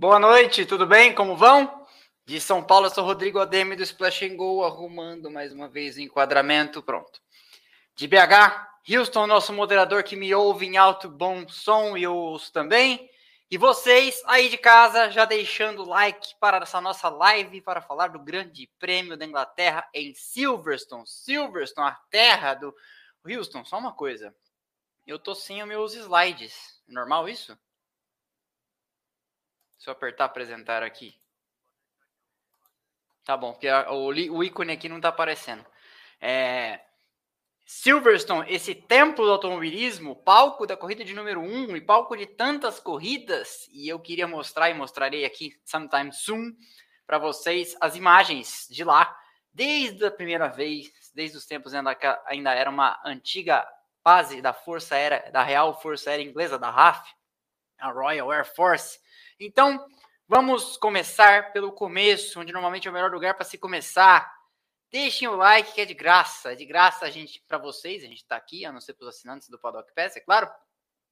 Boa noite, tudo bem? Como vão? De São Paulo, eu sou Rodrigo Ademi do Splash and Go, arrumando mais uma vez o enquadramento, pronto. De BH, Houston, nosso moderador que me ouve em alto bom som e ouço também. E vocês aí de casa, já deixando o like para essa nossa live para falar do Grande Prêmio da Inglaterra em Silverstone. Silverstone, a terra do Houston. Só uma coisa, eu tô sem os meus slides. Normal isso? Se eu apertar apresentar aqui. Tá bom, porque o, ícone aqui não está aparecendo. É, Silverstone, esse templo do automobilismo, palco da corrida de número 1 um, e palco de tantas corridas, e eu queria mostrar e mostrarei aqui sometime soon para vocês as imagens de lá, desde a primeira vez, desde os tempos ainda, ainda era uma antiga base da Força Aérea, da Real Força Aérea Inglesa, da RAF, a Royal Air Force, então, vamos começar pelo começo, onde normalmente é o melhor lugar para se começar. Deixem o like, que é de graça. É de graça a gente para vocês, a gente está aqui, a não ser para os assinantes do Paddock Pass, é claro.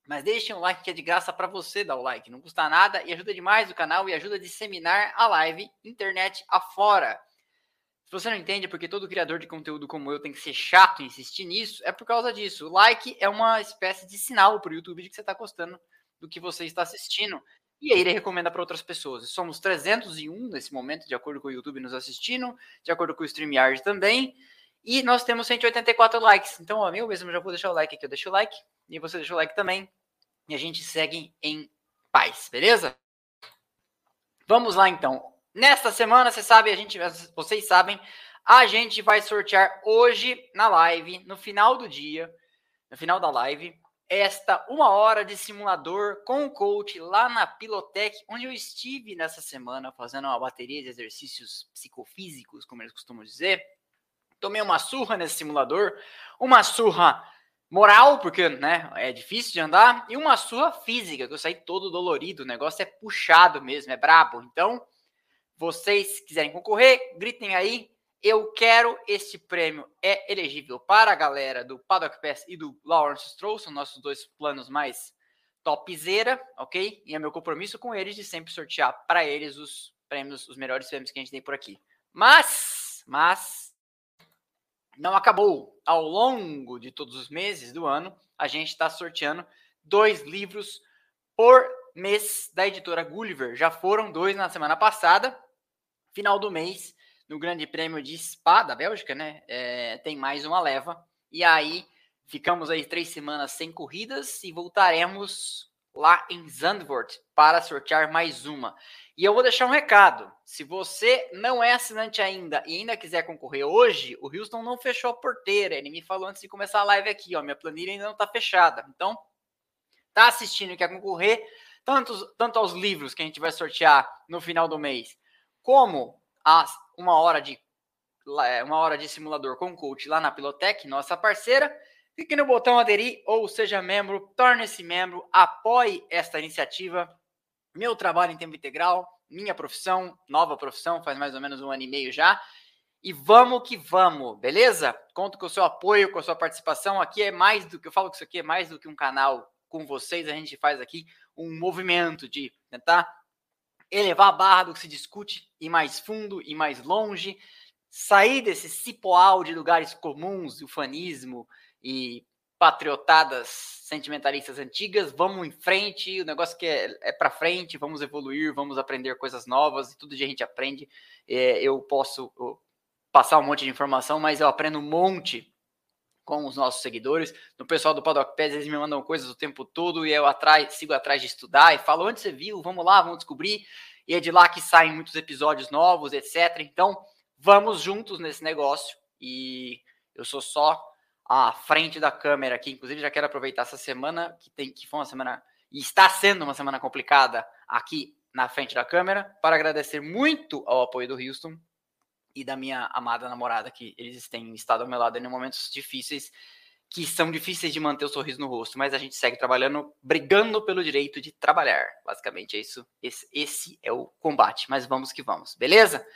Mas deixem o like, que é de graça para você dar o like. Não custa nada e ajuda demais o canal e ajuda a disseminar a live internet afora. Se você não entende porque todo criador de conteúdo como eu tem que ser chato e insistir nisso, é por causa disso. O like é uma espécie de sinal para o YouTube de que você está gostando do que você está assistindo. E aí ele recomenda para outras pessoas. Somos 301 nesse momento, de acordo com o YouTube nos assistindo, de acordo com o StreamYard também. E nós temos 184 likes. Então, ó, eu mesmo já vou deixar o like aqui. Eu deixo o like e você deixa o like também. E a gente segue em paz, beleza? Vamos lá então. Nesta semana, você sabe, a gente, vocês sabem, a gente vai sortear hoje na live, no final do dia, no final da live, esta uma hora de simulador com o coach lá na Pilotec, onde eu estive nessa semana fazendo uma bateria de exercícios psicofísicos, como eles costumam dizer. Tomei uma surra nesse simulador, uma surra moral, porque né, é difícil de andar, e uma surra física, que eu saí todo dolorido, o negócio é puxado mesmo, é brabo. Então, vocês quiserem concorrer, gritem aí, eu quero este prêmio. É elegível para a galera do Paddock Pass e do Lawrence Stroll, são nossos dois planos mais topzera, ok? E é meu compromisso com eles de sempre sortear para eles os prêmios, os melhores prêmios que a gente tem por aqui. Mas, mas, não acabou. Ao longo de todos os meses do ano, a gente está sorteando dois livros por mês da editora Gulliver. Já foram dois na semana passada. Final do mês, no Grande Prêmio de Spa da Bélgica, né? É, tem mais uma leva. E aí ficamos aí três semanas sem corridas e voltaremos lá em Zandvoort para sortear mais uma. E eu vou deixar um recado. Se você não é assinante ainda e ainda quiser concorrer hoje, o Houston não fechou a porteira. Ele me falou antes de começar a live aqui, ó. Minha planilha ainda não está fechada. Então, tá assistindo e quer concorrer, tanto, tanto aos livros que a gente vai sortear no final do mês, como as uma hora de é, uma hora de simulador com coach lá na Pilotec, nossa parceira. Clique no botão aderir ou seja membro, torne-se membro, apoie esta iniciativa. Meu trabalho em tempo integral, minha profissão, nova profissão, faz mais ou menos um ano e meio já. E vamos que vamos, beleza? Conto com o seu apoio, com a sua participação. Aqui é mais do que eu falo que isso aqui é mais do que um canal com vocês. A gente faz aqui um movimento de tentar elevar a barra do que se discute, ir mais fundo, ir mais longe, sair desse cipoal de lugares comuns, ufanismo e patriotadas sentimentalistas antigas, vamos em frente, o negócio que é, é para frente, vamos evoluir, vamos aprender coisas novas, e tudo que a gente aprende, é, eu posso passar um monte de informação, mas eu aprendo um monte com os nossos seguidores. No pessoal do Paddock Pass, eles me mandam coisas o tempo todo e eu atrás, sigo atrás de estudar e falo onde você viu, vamos lá, vamos descobrir. E é de lá que saem muitos episódios novos, etc. Então, vamos juntos nesse negócio. E eu sou só à frente da câmera aqui. Inclusive, já quero aproveitar essa semana, que, tem, que foi uma semana, e está sendo uma semana complicada aqui na frente da câmera, para agradecer muito ao apoio do Houston e da minha amada namorada, que eles têm estado ao meu lado em momentos difíceis, que são difíceis de manter o sorriso no rosto, mas a gente segue trabalhando, brigando pelo direito de trabalhar. Basicamente é isso. Esse, esse é o combate, mas vamos que vamos, beleza?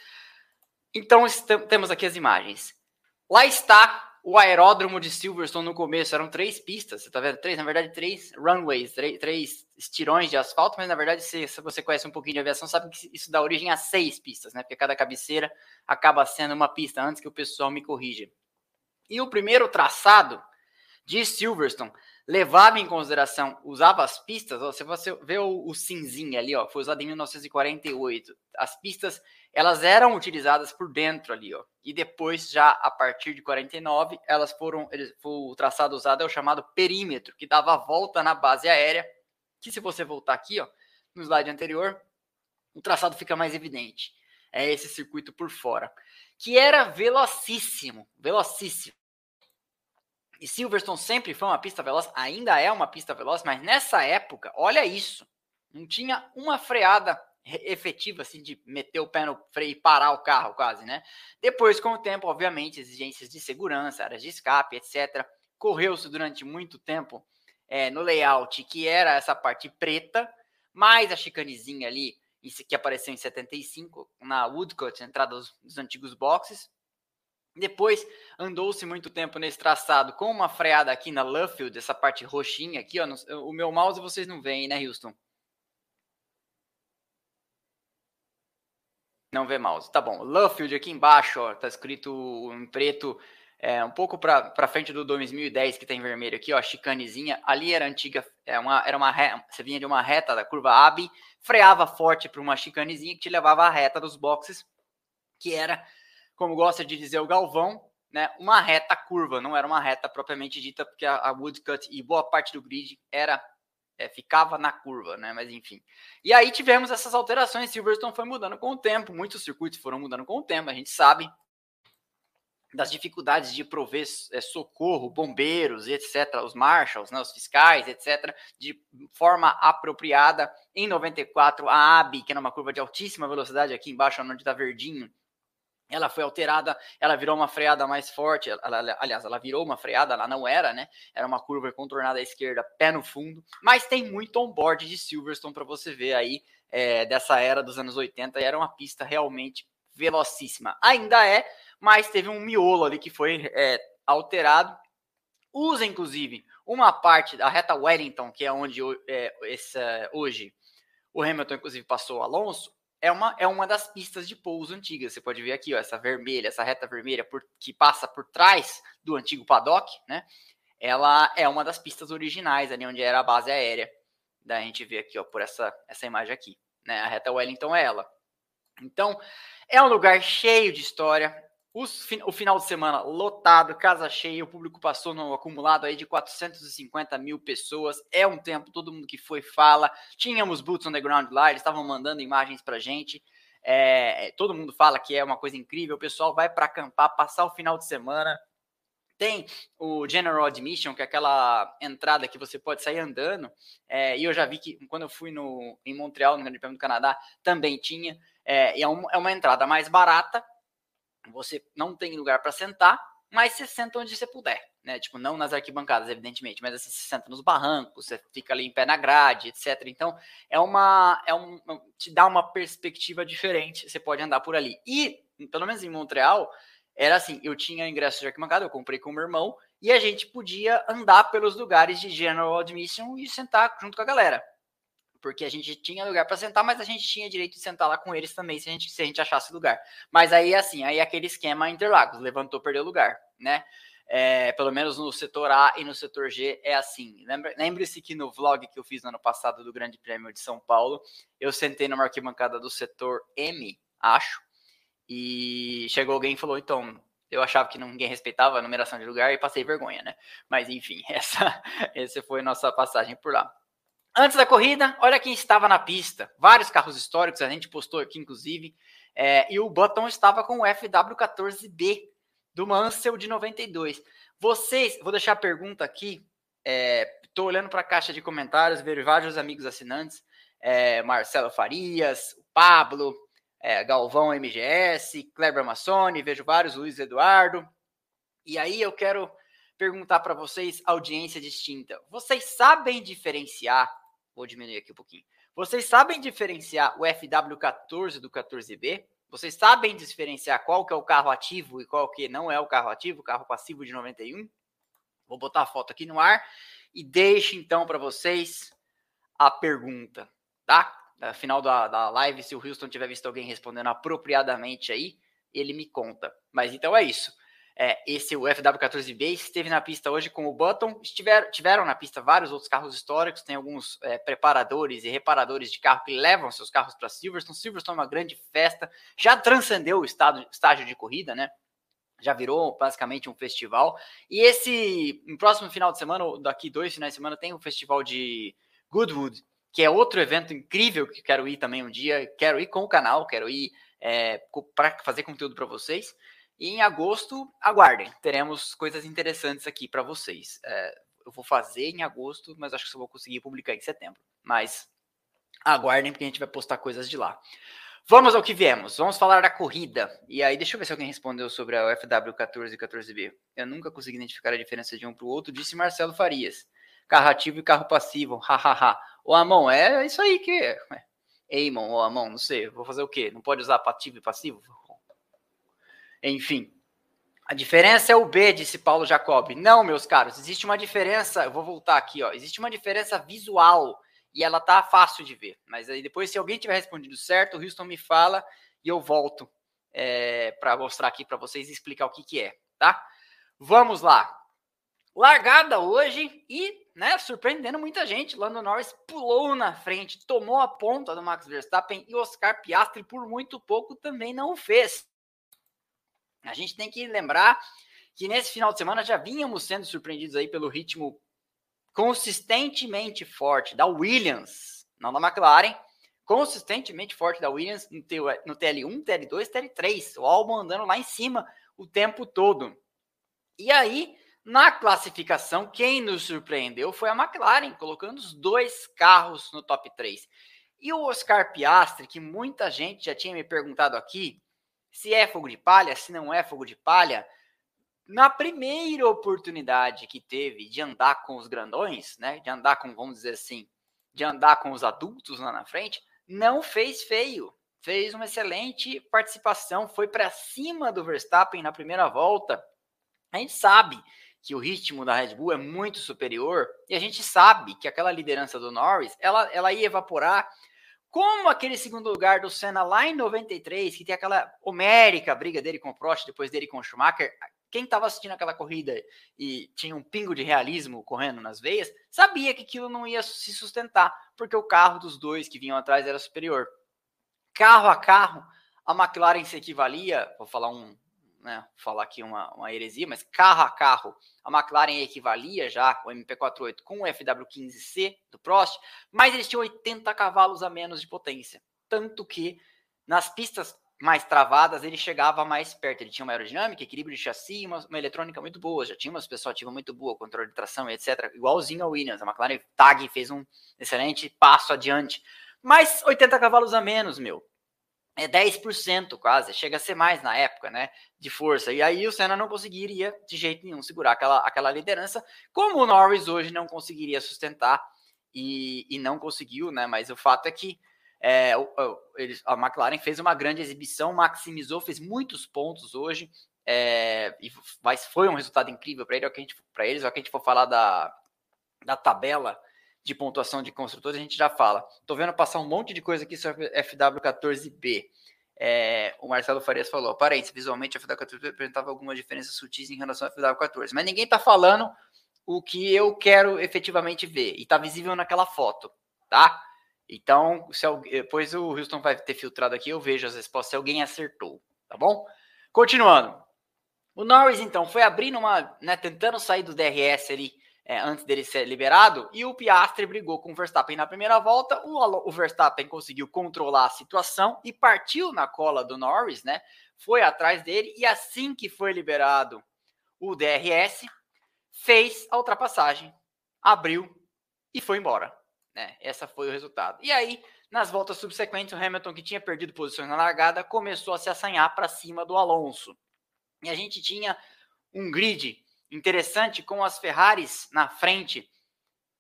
Então temos aqui as imagens. Lá está O aeródromo de Silverstone no começo eram três pistas, você tá vendo? Três, na verdade, três runways, três, três estirões de asfalto, mas na verdade, se, se, você conhece um pouquinho de aviação, sabe que isso dá origem a seis pistas, né? Porque cada cabeceira acaba sendo uma pista antes que o pessoal me corrija. E o primeiro traçado de Silverstone levava em consideração, usava as pistas, ó, você vê o, o cinzinho ali, ó, foi usado em 1948. As pistas, elas eram utilizadas por dentro ali, ó. E depois, já a partir de 49, elas foram, eles, o traçado usado é o chamado perímetro, que dava a volta na base aérea, que se você voltar aqui, ó, no slide anterior, o traçado fica mais evidente. É esse circuito por fora, que era velocíssimo, velocíssimo. E Silverstone sempre foi uma pista veloz, ainda é uma pista veloz, mas nessa época, olha isso, não tinha uma freada efetiva assim de meter o pé no freio e parar o carro quase, né? Depois, com o tempo, obviamente, exigências de segurança, áreas de escape, etc. Correu-se durante muito tempo é, no layout que era essa parte preta, mais a chicanezinha ali, que apareceu em 75 na Woodcut, entrada dos, dos antigos boxes, depois andou-se muito tempo nesse traçado com uma freada aqui na Luffield, essa parte roxinha aqui, ó. No, o meu mouse vocês não veem, né, Houston? Não vê mouse. Tá bom. Luffield aqui embaixo, ó, tá escrito em preto, é, um pouco para frente do 2010 que tá vermelho aqui, ó, chicanezinha. Ali era antiga, é uma, era uma reta, você vinha de uma reta da curva AB, freava forte para uma chicanezinha que te levava à reta dos boxes, que era como gosta de dizer o Galvão, né, uma reta curva, não era uma reta propriamente dita, porque a, a woodcut e boa parte do grid era é, ficava na curva, né? Mas enfim. E aí tivemos essas alterações. Silverstone foi mudando com o tempo, muitos circuitos foram mudando com o tempo. A gente sabe das dificuldades de prover é, socorro, bombeiros, etc., os marshals, né, os fiscais, etc., de forma apropriada. Em 94, a AB, que era uma curva de altíssima velocidade, aqui embaixo, onde está verdinho, ela foi alterada, ela virou uma freada mais forte, ela, aliás, ela virou uma freada, ela não era, né? Era uma curva contornada à esquerda, pé no fundo, mas tem muito on-board de Silverstone para você ver aí é, dessa era dos anos 80 e era uma pista realmente velocíssima. Ainda é, mas teve um miolo ali que foi é, alterado. Usa, inclusive, uma parte da reta Wellington, que é onde é, essa, hoje o Hamilton, inclusive, passou o Alonso, é uma, é uma das pistas de pouso antigas. Você pode ver aqui, ó, essa vermelha, essa reta vermelha por, que passa por trás do antigo paddock, né? Ela é uma das pistas originais, ali onde era a base aérea. Da gente vê aqui, ó, por essa, essa imagem aqui, né? A reta Wellington é ela. Então, é um lugar cheio de história, os, o final de semana lotado, casa cheia, o público passou no acumulado aí de 450 mil pessoas. É um tempo, todo mundo que foi fala. Tínhamos Boots on the Ground lá, eles estavam mandando imagens pra gente. É, todo mundo fala que é uma coisa incrível. O pessoal vai para acampar, passar o final de semana. Tem o General Admission, que é aquela entrada que você pode sair andando. É, e eu já vi que quando eu fui no, em Montreal, no Grande Prêmio do Canadá, também tinha. É, é, é uma entrada mais barata, você não tem lugar para sentar, mas você senta onde você puder, né? Tipo, não nas arquibancadas, evidentemente, mas você se senta nos barrancos, você fica ali em pé na grade, etc. Então, é uma. É um, te dá uma perspectiva diferente, você pode andar por ali. E, pelo menos em Montreal, era assim: eu tinha ingresso de arquibancada, eu comprei com o meu irmão, e a gente podia andar pelos lugares de general admission e sentar junto com a galera porque a gente tinha lugar para sentar, mas a gente tinha direito de sentar lá com eles também se a gente, se a gente achasse lugar. Mas aí, assim, aí aquele esquema Interlagos, levantou, perdeu lugar, né? É, pelo menos no setor A e no setor G é assim. Lembre-se que no vlog que eu fiz no ano passado do Grande Prêmio de São Paulo, eu sentei numa arquibancada do setor M, acho, e chegou alguém e falou: então, eu achava que ninguém respeitava a numeração de lugar e passei vergonha, né? Mas enfim, essa, essa foi a nossa passagem por lá. Antes da corrida, olha quem estava na pista. Vários carros históricos, a gente postou aqui, inclusive. É, e o Button estava com o FW14B do Mansell de 92. Vocês, vou deixar a pergunta aqui. Estou é, olhando para a caixa de comentários, vejo vários amigos assinantes. É, Marcelo Farias, Pablo, é, Galvão MGS, Kleber Massoni, vejo vários, Luiz Eduardo. E aí eu quero perguntar para vocês, audiência distinta. Vocês sabem diferenciar Vou diminuir aqui um pouquinho. Vocês sabem diferenciar o FW14 do 14B? Vocês sabem diferenciar qual que é o carro ativo e qual que não é o carro ativo, o carro passivo de 91? Vou botar a foto aqui no ar e deixo então para vocês a pergunta, tá? No final da, da live, se o Houston tiver visto alguém respondendo apropriadamente aí, ele me conta. Mas então é isso. É, esse o FW14B esteve na pista hoje com o Button. Estiver, tiveram na pista vários outros carros históricos. Tem alguns é, preparadores e reparadores de carro que levam seus carros para Silverstone. Silverstone é uma grande festa. Já transcendeu o estado, estágio de corrida, né? Já virou basicamente um festival. E esse, no próximo final de semana, ou daqui dois finais de semana, tem o festival de Goodwood, que é outro evento incrível que quero ir também um dia. Quero ir com o canal, quero ir é, para fazer conteúdo para vocês. E em agosto, aguardem, teremos coisas interessantes aqui para vocês. É, eu vou fazer em agosto, mas acho que só vou conseguir publicar em setembro. Mas aguardem, porque a gente vai postar coisas de lá. Vamos ao que viemos. Vamos falar da corrida. E aí, deixa eu ver se alguém respondeu sobre a FW14 e 14B. Eu nunca consegui identificar a diferença de um para o outro, disse Marcelo Farias. Carro ativo e carro passivo. Hahaha. o Amon, é isso aí que é. Eamon ou Amon, não sei. Vou fazer o quê? Não pode usar ativo e passivo? Enfim. A diferença é o B, disse Paulo Jacob. Não, meus caros, existe uma diferença. Eu vou voltar aqui, ó. Existe uma diferença visual e ela tá fácil de ver. Mas aí depois, se alguém tiver respondido certo, o Houston me fala e eu volto é, para mostrar aqui para vocês e explicar o que, que é, tá? Vamos lá. Largada hoje e, né, surpreendendo muita gente. Lando Norris pulou na frente, tomou a ponta do Max Verstappen e Oscar Piastri por muito pouco também não fez. A gente tem que lembrar que nesse final de semana já vínhamos sendo surpreendidos aí pelo ritmo consistentemente forte da Williams, não da McLaren, consistentemente forte da Williams no, TL1, TL2, TL3, o Albon andando lá em cima o tempo todo. E aí, na classificação, quem nos surpreendeu foi a McLaren, colocando os dois carros no top 3. E o Oscar Piastri, que muita gente já tinha me perguntado aqui, se é fogo de palha, se não é fogo de palha, na primeira oportunidade que teve de andar com os grandões, né, de andar com, vamos dizer assim, de andar com os adultos lá na frente, não fez feio. Fez uma excelente participação, foi para cima do Verstappen na primeira volta. A gente sabe que o ritmo da Red Bull é muito superior e a gente sabe que aquela liderança do Norris, ela, ela ia evaporar como aquele segundo lugar do Senna lá em 93, que tem aquela homérica briga dele com o Prost, depois dele com o Schumacher, quem estava assistindo aquela corrida e tinha um pingo de realismo correndo nas veias, sabia que aquilo não ia se sustentar, porque o carro dos dois que vinham atrás era superior. Carro a carro, a McLaren se equivalia, vou falar um, né, falar aqui uma, uma heresia, mas carro a carro, a McLaren equivalia já o MP48 com o FW15C do Prost, mas eles tinham 80 cavalos a menos de potência. Tanto que nas pistas mais travadas ele chegava mais perto. Ele tinha uma aerodinâmica, equilíbrio de chassi, uma, uma eletrônica muito boa, já tinha uma perspectiva muito boa, controle de tração, etc. Igualzinho ao Williams. A McLaren Tag fez um excelente passo adiante. Mas 80 cavalos a menos, meu é 10% quase, chega a ser mais na época, né, de força. E aí o Senna não conseguiria de jeito nenhum segurar aquela, aquela liderança, como o Norris hoje não conseguiria sustentar e, e não conseguiu, né, mas o fato é que é, o, o, eles, a McLaren fez uma grande exibição, maximizou, fez muitos pontos hoje, é, e, mas foi um resultado incrível para ele, para eles, é que a gente for falar da, da tabela de pontuação de construtores, a gente já fala. Estou vendo passar um monte de coisa aqui sobre FW14B. É, o Marcelo Farias falou, parênteses, visualmente a FW14 apresentava algumas diferenças sutis em relação ao FW14, mas ninguém está falando o que eu quero efetivamente ver, e está visível naquela foto, tá? Então, se depois o Houston vai ter filtrado aqui, eu vejo as respostas se alguém acertou, tá bom? Continuando. O Norris, então, foi abrindo uma, né, tentando sair do DRS ali, é, antes dele ser liberado, e o Piastri brigou com o Verstappen na primeira volta. O, o, Verstappen conseguiu controlar a situação e partiu na cola do Norris, né? Foi atrás dele, e assim que foi liberado o DRS, fez a ultrapassagem, abriu e foi embora. Né? Essa foi o resultado. E aí, nas voltas subsequentes, o Hamilton, que tinha perdido posições na largada, começou a se assanhar para cima do Alonso. E a gente tinha um grid interessante com as Ferraris na frente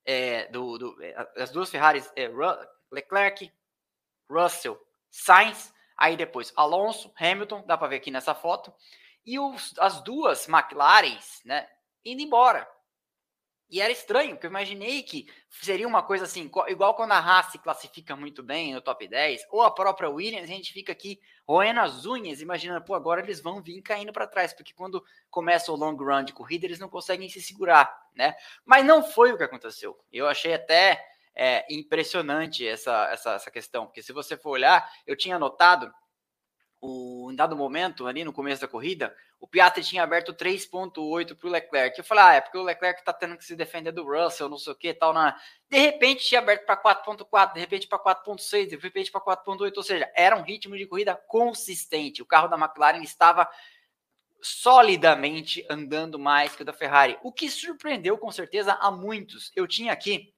é, do, do, é, as duas Ferraris, é, Leclerc, Russell, Sainz, Aí depois Alonso, Hamilton, dá para ver aqui nessa foto, e os, as duas McLarens, né, indo embora. E era estranho, porque eu imaginei que seria uma coisa assim, igual quando a Haas se classifica muito bem no top 10, ou a própria Williams, a gente fica aqui roendo as unhas, imaginando, pô, agora eles vão vir caindo para trás, porque quando começa o long run de corrida, eles não conseguem se segurar, né? Mas não foi o que aconteceu. Eu achei até é, impressionante essa, essa, essa questão, porque se você for olhar, eu tinha notado o, em dado momento, ali no começo da corrida, o Piastri tinha aberto 3.8 para o Leclerc. Eu falei, ah, é porque o Leclerc está tendo que se defender do Russell, não sei o que tal. Na... De repente tinha aberto para 4.4, de repente para 4.6, de repente para 4.8, ou seja, era um ritmo de corrida consistente. O carro da McLaren estava solidamente andando mais que o da Ferrari, o que surpreendeu com certeza a muitos. Eu tinha aqui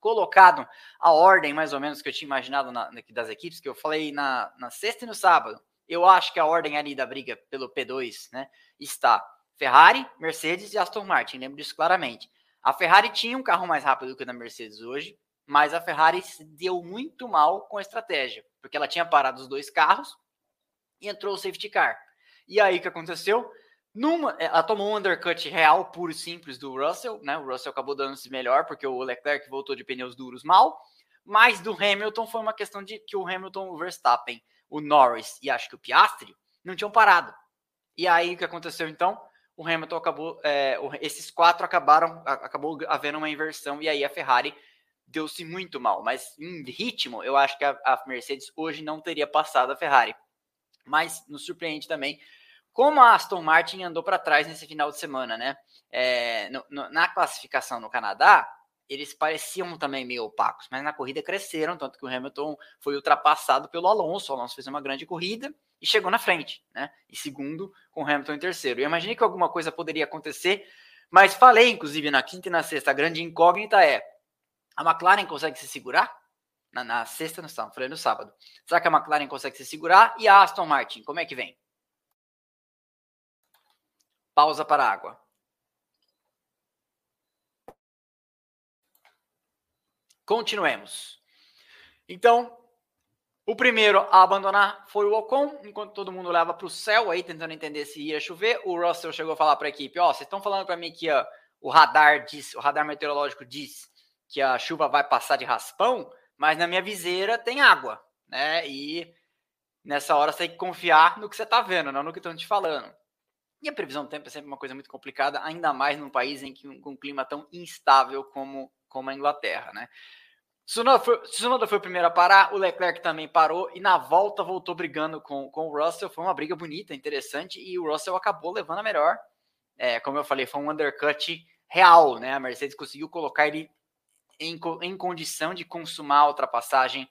colocado a ordem mais ou menos que eu tinha imaginado na, das equipes, que eu falei na, na sexta e no sábado. Eu acho que a ordem ali da briga pelo P2 né, está Ferrari, Mercedes e Aston Martin, lembro disso claramente. A Ferrari tinha um carro mais rápido que o da Mercedes hoje, mas a Ferrari se deu muito mal com a estratégia, porque ela tinha parado os dois carros e entrou o safety car. E aí o que aconteceu? Numa, ela tomou um undercut real, puro e simples do Russell, né? O Russell acabou dando-se melhor porque o Leclerc voltou de pneus duros mal, mas do Hamilton foi uma questão de que o Hamilton, o Verstappen, o Norris e acho que o Piastri não tinham parado. E aí o que aconteceu então? O Hamilton acabou, é, esses quatro acabaram, acabou havendo uma inversão e aí a Ferrari deu-se muito mal. Mas em ritmo, eu acho que a, a Mercedes hoje não teria passado a Ferrari. Mas nos surpreende também como a Aston Martin andou para trás nesse final de semana, né? É, no, no, na classificação no Canadá, eles pareciam também meio opacos, mas na corrida cresceram, tanto que o Hamilton foi ultrapassado pelo Alonso. O Alonso fez uma grande corrida e chegou na frente, né? E segundo, com o Hamilton em terceiro. Eu imaginei que alguma coisa poderia acontecer, mas falei, inclusive, na quinta e na sexta, a grande incógnita é: a McLaren consegue se segurar? Na, na sexta, não sábado, falei no sábado. Será que a McLaren consegue se segurar? E a Aston Martin, como é que vem? Pausa para água. Continuemos. Então, o primeiro a abandonar foi o Ocon, enquanto todo mundo olhava para o céu aí tentando entender se ia chover. O Russell chegou a falar para a equipe: Ó, oh, vocês estão falando para mim que ó, o radar diz, o radar meteorológico diz que a chuva vai passar de raspão, mas na minha viseira tem água, né? E nessa hora você tem que confiar no que você está vendo, não no que estão te falando. E a previsão do tempo é sempre uma coisa muito complicada, ainda mais num país em que com um clima tão instável como, como a Inglaterra, né? Tsunoda foi, foi o primeiro a parar, o Leclerc também parou e na volta voltou brigando com, com o Russell. Foi uma briga bonita, interessante e o Russell acabou levando a melhor. É, como eu falei, foi um undercut real, né? A Mercedes conseguiu colocar ele em, em condição de consumar a ultrapassagem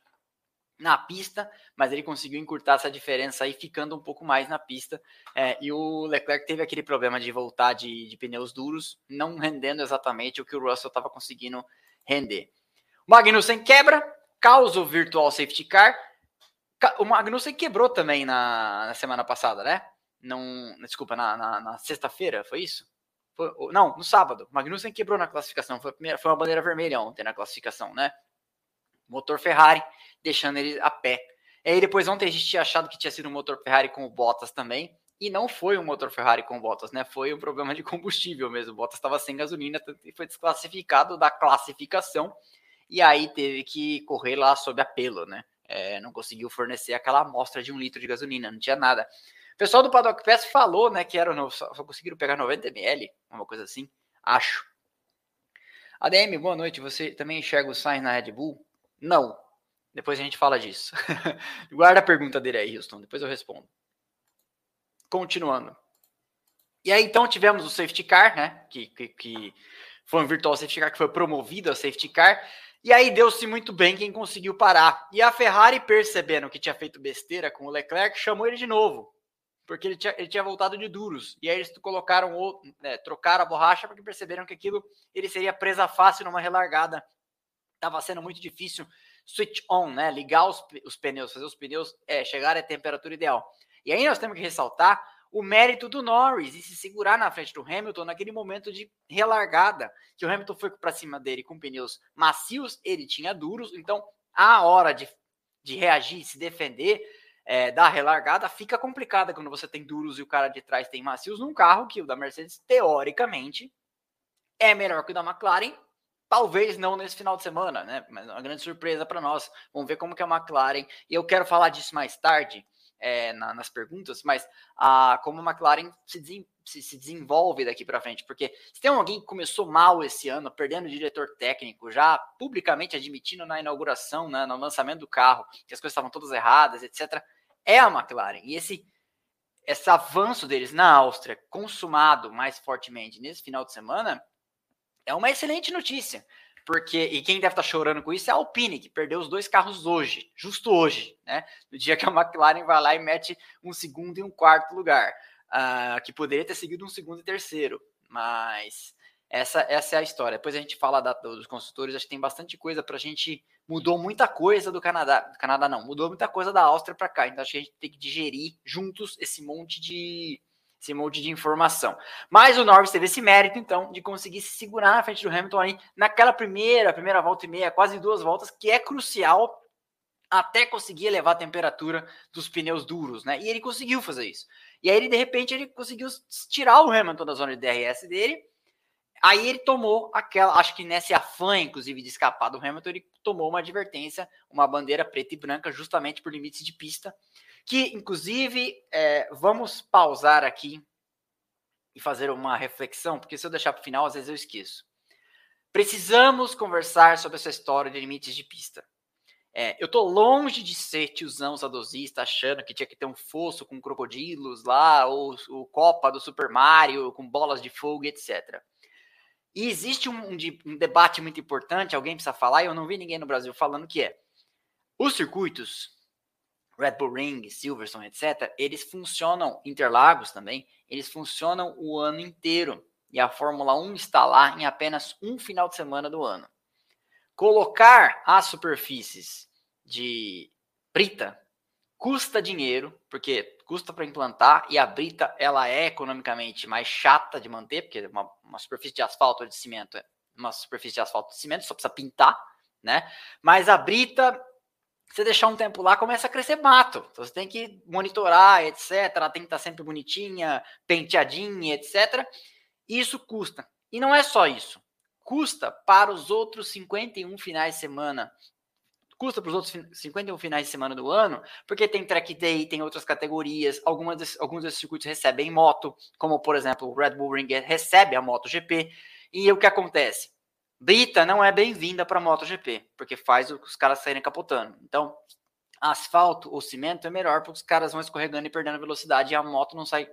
na pista, mas ele conseguiu encurtar essa diferença aí, ficando um pouco mais na pista. É, e o Leclerc teve aquele problema de voltar de, de pneus duros, não rendendo exatamente o que o Russell estava conseguindo render. O Magnussen quebra, causa o virtual safety car. O Magnussen quebrou também na, na semana passada, né? Não, desculpa, na, na, na sexta-feira, foi isso? Foi, não, no sábado. O Magnussen quebrou na classificação. Foi, primeira, foi uma bandeira vermelha ontem na classificação, né? Motor Ferrari deixando ele a pé. E aí depois ontem a gente tinha achado que tinha sido um motor Ferrari com o Bottas também, e não foi um motor Ferrari com o Bottas, né? Foi um problema de combustível mesmo. O Bottas estava sem gasolina e foi desclassificado da classificação, e aí teve que correr lá sob apelo, né? É, não conseguiu fornecer aquela amostra de um litro de gasolina, não tinha nada. O pessoal do Paddock Pass falou, né, que era só conseguiram pegar 90 ml, uma coisa assim, acho. ADM, boa noite. Você também enxerga o Sainz na Red Bull? Não. Depois a gente fala disso. Guarda a pergunta dele aí, Houston. Depois eu respondo. Continuando. E aí, então, tivemos o safety car, né? Que, que, que foi um virtual safety car que foi promovido a safety car. E aí deu-se muito bem quem conseguiu parar. E a Ferrari, percebendo que tinha feito besteira com o Leclerc, chamou ele de novo. Porque ele tinha, ele tinha voltado de duros. E aí eles colocaram né, trocaram a borracha porque perceberam que aquilo ele seria presa fácil numa relargada. Estava sendo muito difícil switch on, né? Ligar os, os pneus, fazer os pneus é, chegar à temperatura ideal. E aí nós temos que ressaltar o mérito do Norris e se segurar na frente do Hamilton naquele momento de relargada, que o Hamilton foi para cima dele com pneus macios, ele tinha duros, então a hora de, de reagir, se defender, é, da relargada fica complicada quando você tem duros e o cara de trás tem macios num carro que o da Mercedes, teoricamente, é melhor que o da McLaren. Talvez não nesse final de semana, né? Mas é uma grande surpresa para nós. Vamos ver como que a McLaren. E eu quero falar disso mais tarde é, na, nas perguntas, mas a, como a McLaren se, se, se desenvolve daqui para frente. Porque se tem alguém que começou mal esse ano, perdendo o diretor técnico, já publicamente admitindo na inauguração, né, no lançamento do carro, que as coisas estavam todas erradas, etc., é a McLaren. E esse, esse avanço deles na Áustria, consumado mais fortemente nesse final de semana, é uma excelente notícia. Porque, e quem deve estar chorando com isso é a Alpine, que perdeu os dois carros hoje, justo hoje, né? No dia que a McLaren vai lá e mete um segundo e um quarto lugar, uh, que poderia ter seguido um segundo e terceiro, mas essa, essa é a história. Depois a gente fala da, dos construtores, acho que tem bastante coisa para a gente mudou muita coisa do Canadá. Do Canadá não, mudou muita coisa da Áustria para cá. Então acho que a gente tem que digerir juntos esse monte de esse monte de informação. Mas o Norris teve esse mérito, então, de conseguir se segurar na frente do Hamilton aí naquela primeira, primeira volta e meia, quase duas voltas, que é crucial até conseguir elevar a temperatura dos pneus duros, né? E ele conseguiu fazer isso. E aí ele, de repente, ele conseguiu tirar o Hamilton da zona de DRS dele Aí ele tomou aquela, acho que nesse afã, inclusive, de escapar do Hamilton, ele tomou uma advertência, uma bandeira preta e branca, justamente por limites de pista, que, inclusive, é, vamos pausar aqui e fazer uma reflexão, porque se eu deixar para o final, às vezes eu esqueço. Precisamos conversar sobre essa história de limites de pista. É, eu tô longe de ser tiozão sadosista achando que tinha que ter um fosso com crocodilos lá, ou o Copa do Super Mario com bolas de fogo, etc. E existe um, um, um, debate muito importante, alguém precisa falar, e eu não vi ninguém no Brasil falando que é. Os circuitos, Red Bull Ring, Silverstone, etc., eles funcionam, Interlagos também, eles funcionam o ano inteiro. E a Fórmula 1 está lá em apenas um final de semana do ano. Colocar as superfícies de brita custa dinheiro, porque custa para implantar e a brita ela é economicamente mais chata de manter, porque uma, uma superfície de asfalto ou de cimento é uma superfície de asfalto de cimento, só precisa pintar, né? Mas a brita, você deixar um tempo lá, começa a crescer mato. Então você tem que monitorar, etc. Ela tem que estar sempre bonitinha, penteadinha, etc. Isso custa. E não é só isso. Custa para os outros 51 finais de semana custa para os outros 51 finais de semana do ano, porque tem track day, tem outras categorias, algumas desses, alguns desses circuitos recebem moto, como por exemplo o Red Bull Ring recebe a MotoGP, e o que acontece? Brita não é bem-vinda para MotoGP, porque faz os caras saírem capotando. Então, asfalto ou cimento é melhor porque os caras vão escorregando e perdendo velocidade e a moto não sai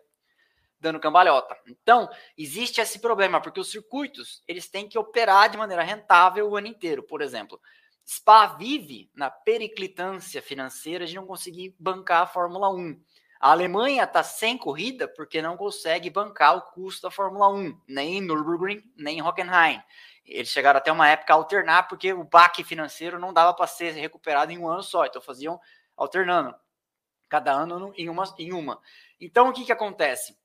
dando cambalhota. Então, existe esse problema, porque os circuitos, eles têm que operar de maneira rentável o ano inteiro. Por exemplo, Spa vive na periclitância financeira de não conseguir bancar a Fórmula 1. A Alemanha está sem corrida porque não consegue bancar o custo da Fórmula 1, nem em Nürburgring, nem em Hockenheim. Eles chegaram até uma época a alternar porque o baque financeiro não dava para ser recuperado em um ano só, então faziam alternando, cada ano em uma. Em uma. Então o que, que acontece?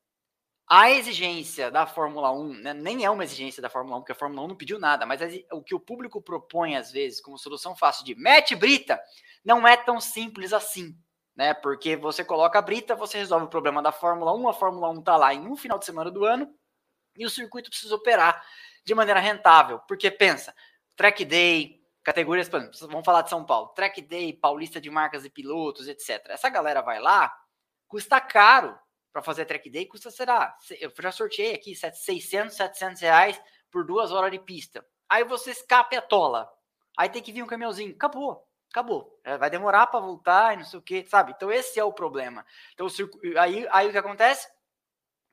A exigência da Fórmula 1, né, nem é uma exigência da Fórmula 1, porque a Fórmula 1 não pediu nada, mas o que o público propõe às vezes como solução fácil de mete brita, não é tão simples assim, né? Porque você coloca a brita, você resolve o problema da Fórmula 1, a Fórmula 1 está lá em um final de semana do ano e o circuito precisa operar de maneira rentável, porque pensa, track day, categorias, vamos falar de São Paulo, track day, paulista de marcas e pilotos, etc. Essa galera vai lá, custa caro para fazer track day custa, será? Eu já sorteei aqui 600, 700 reais por duas horas de pista. Aí você escapa e atola. Aí tem que vir um caminhãozinho. Acabou. Acabou. É, vai demorar para voltar e não sei o que, sabe? Então esse é o problema. Então aí, aí o que acontece?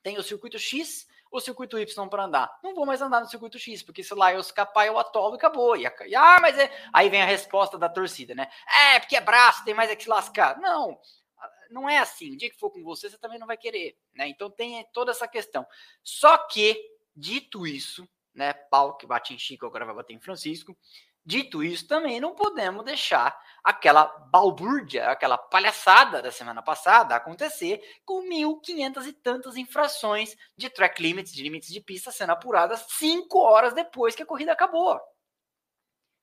Tem o circuito X, o circuito Y para andar. Não vou mais andar no circuito X, porque se lá eu escapar, eu atolo e acabou. E, ah, mas é. Aí vem a resposta da torcida, né? É, porque é braço, tem mais é que se lascar. Não não é assim. O dia que for com você, você também não vai querer, né? Então tem toda essa questão. Só que, dito isso, né? Pau que bate em Chico, agora vai bater em Francisco. Dito isso, também não podemos deixar aquela balbúrdia, aquela palhaçada da semana passada acontecer com 1.500 e tantas infrações de track limits, de limites de pista sendo apuradas cinco horas depois que a corrida acabou.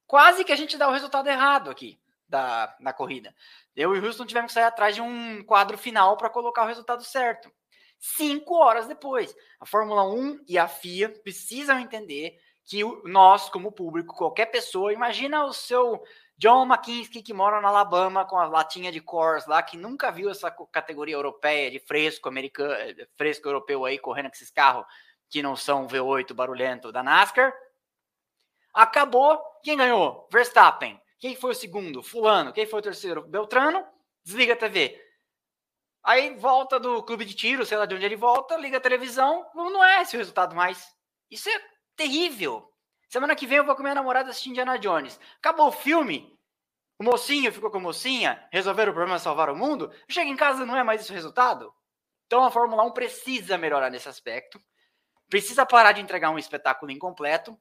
Quase que a gente dá o resultado errado aqui da, da corrida. Eu e o Houston tivemos que sair atrás de um quadro final para colocar o resultado certo. Cinco horas depois, a Fórmula 1 e a FIA precisam entender que nós, como público, qualquer pessoa, imagina o seu John McKinsey que mora na Alabama com a latinha de Coors lá, que nunca viu essa categoria europeia de fresco americano, fresco europeu aí correndo com esses carros que não são V8 barulhento da NASCAR. Acabou, quem ganhou? Verstappen. Quem foi o segundo? Fulano. Quem foi o terceiro? Beltrano. Desliga a TV. Aí volta do clube de tiro, sei lá de onde ele volta, liga a televisão, não é esse o resultado mais. Isso é terrível. Semana que vem eu vou com minha namorada assistir Indiana Jones. Acabou o filme, o mocinho ficou com a mocinha, resolveram o problema, salvar o mundo. Chega em casa, não é mais esse o resultado? Então a Fórmula 1 precisa melhorar nesse aspecto. Precisa parar de entregar um espetáculo incompleto.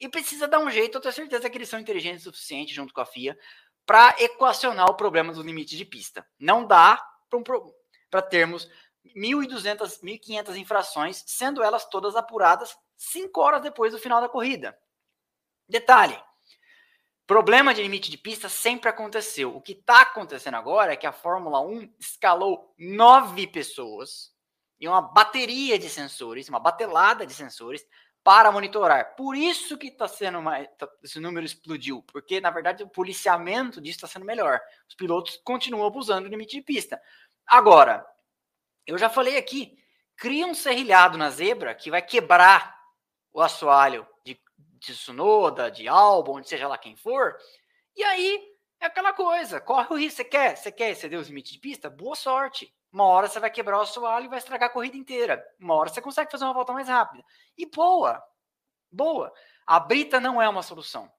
E precisa dar um jeito, eu tenho certeza que eles são inteligentes o suficiente, junto com a FIA, para equacionar o problema do limite de pista. Não dá para termos 1.200, 1.500 infrações, sendo elas todas apuradas cinco horas depois do final da corrida. Detalhe: problema de limite de pista sempre aconteceu. O que está acontecendo agora é que a Fórmula 1 escalou nove pessoas e uma bateria de sensores, uma batelada de sensores para monitorar. Por isso que está sendo mais, tá, esse número explodiu, porque na verdade o policiamento disso está sendo melhor. Os pilotos continuam abusando do limite de pista. Agora, eu já falei aqui, cria um serrilhado na zebra que vai quebrar o assoalho de, de Sunoda, de Albon, de seja lá quem for, e aí é aquela coisa, corre o risco, você quer, você quer exceder os limites de pista? Boa sorte. Uma hora você vai quebrar o assoalho e vai estragar a corrida inteira. Uma hora você consegue fazer uma volta mais rápida. E boa, boa. A brita não é uma solução.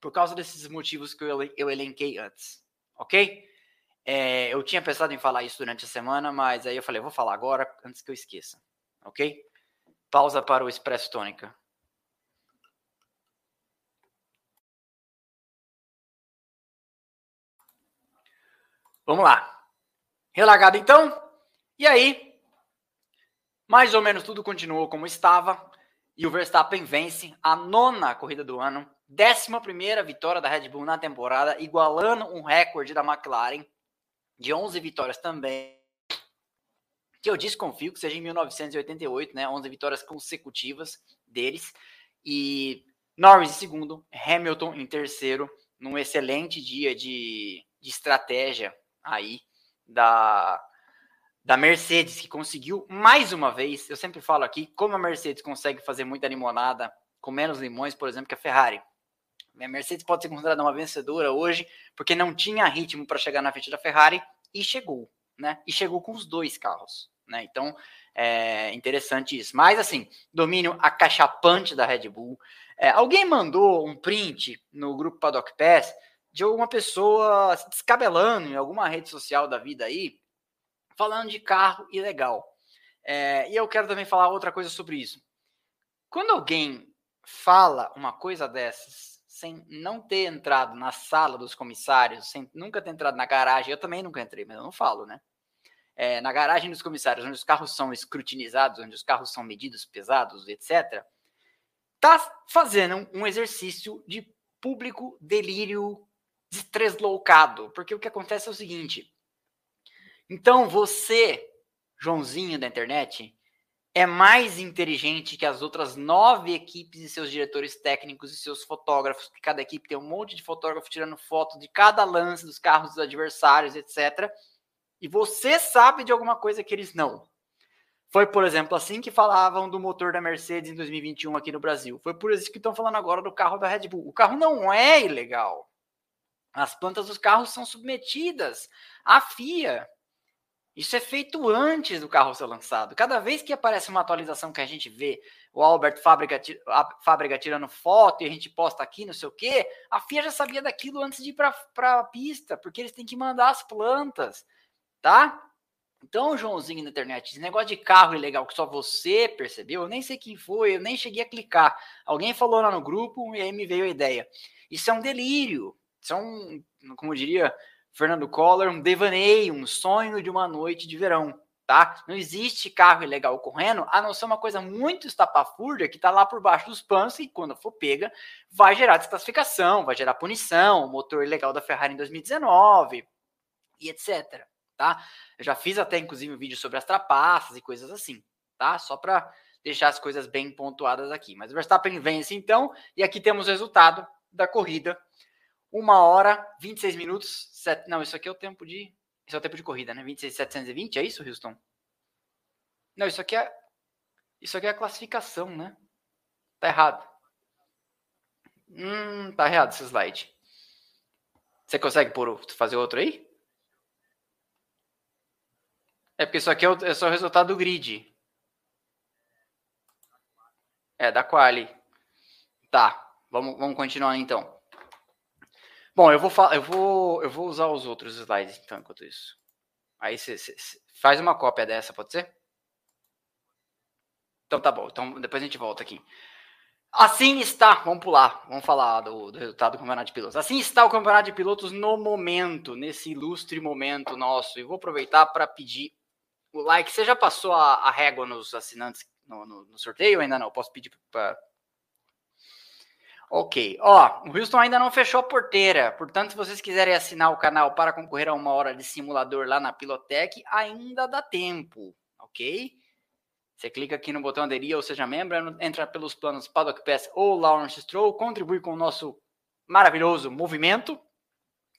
Por causa desses motivos que eu, eu elenquei antes. Ok? É, eu tinha pensado em falar isso durante a semana, mas aí eu falei, vou falar agora antes que eu esqueça. Ok? Pausa para o Expresso Tônica. Vamos lá. Relagado então. E aí, mais ou menos tudo continuou como estava. E o Verstappen vence a nona corrida do ano. Décima primeira vitória da Red Bull na temporada, igualando um recorde da McLaren de 11 vitórias também que eu desconfio que seja em 1988, né? 11 vitórias consecutivas deles. E Norris em segundo, Hamilton em terceiro, num excelente dia de, de estratégia aí da, da Mercedes, que conseguiu mais uma vez. Eu sempre falo aqui como a Mercedes consegue fazer muita limonada com menos limões, por exemplo, que a Ferrari. A Mercedes pode ser considerada uma vencedora hoje, porque não tinha ritmo para chegar na frente da Ferrari e chegou, né? E chegou com os dois carros. Né? Então, é interessante isso. Mas, assim, domínio acachapante da Red Bull. É, alguém mandou um print no grupo Paddock Pass de alguma pessoa se descabelando em alguma rede social da vida aí, falando de carro ilegal. É, e eu quero também falar outra coisa sobre isso. Quando alguém fala uma coisa dessas, sem não ter entrado na sala dos comissários, sem nunca ter entrado na garagem, eu também nunca entrei, mas eu não falo, né? É, na garagem dos comissários, onde os carros são escrutinizados, onde os carros são medidos, pesados, etc., está fazendo um exercício de público delírio deslocado. Porque o que acontece é o seguinte: então você, Joãozinho da internet, é mais inteligente que as outras nove equipes e seus diretores técnicos e seus fotógrafos, que cada equipe tem um monte de fotógrafo tirando foto de cada lance dos carros dos adversários, etc e você sabe de alguma coisa que eles não. Foi, por exemplo, assim que falavam do motor da Mercedes em 2021 aqui no Brasil. Foi por isso que estão falando agora do carro da Red Bull. O carro não é ilegal. As plantas dos carros são submetidas à FIA. Isso é feito antes do carro ser lançado. Cada vez que aparece uma atualização que a gente vê o Albert Fábrica, Fábrica tirando foto e a gente posta aqui, não sei o quê, a FIA já sabia daquilo antes de ir para a pista, porque eles têm que mandar as plantas tá? Então, Joãozinho na internet, esse negócio de carro ilegal que só você percebeu, eu nem sei quem foi, eu nem cheguei a clicar. Alguém falou lá no grupo e aí me veio a ideia. Isso é um delírio. Isso é um, como diria Fernando Collor, um devaneio, um sonho de uma noite de verão. tá? Não existe carro ilegal correndo, a não ser uma coisa muito estapafúrdia que tá lá por baixo dos panos e quando for pega, vai gerar desclassificação, vai gerar punição, motor ilegal da Ferrari em 2019 e etc, tá? Eu já fiz até inclusive um vídeo sobre as trapaças e coisas assim, tá? Só para deixar as coisas bem pontuadas aqui. Mas o Verstappen vence então, e aqui temos o resultado da corrida. Uma hora, 26 minutos, sete, não, isso aqui é o tempo de, isso é o tempo de corrida, né? 26.720, é isso, Houston? Não, isso aqui é, isso aqui é a classificação, né? Tá errado. Hum, tá errado esse slide. Você consegue por, fazer outro aí? É porque isso aqui é, o, é só o resultado do grid. É, da quali. Tá, vamos, vamos continuar então. Bom, eu vou, eu, vou, eu vou usar os outros slides então, enquanto isso. Aí você faz uma cópia dessa, pode ser? Então tá bom, então depois a gente volta aqui. Assim está, vamos pular, vamos falar do, do, resultado do campeonato de pilotos. Assim está o campeonato de pilotos no momento, nesse ilustre momento nosso. E vou aproveitar para pedir like. Você já passou a, a régua nos assinantes no, no, no sorteio? Ainda não? Posso pedir para. Ok. Ó, o Houston ainda não fechou a porteira. Portanto, se vocês quiserem assinar o canal para concorrer a uma hora de simulador lá na Pilotec, ainda dá tempo. Ok? Você clica aqui no botão aderir ou seja membro, entra pelos planos Paddock Pass ou Lawrence Stroll, contribui com o nosso maravilhoso movimento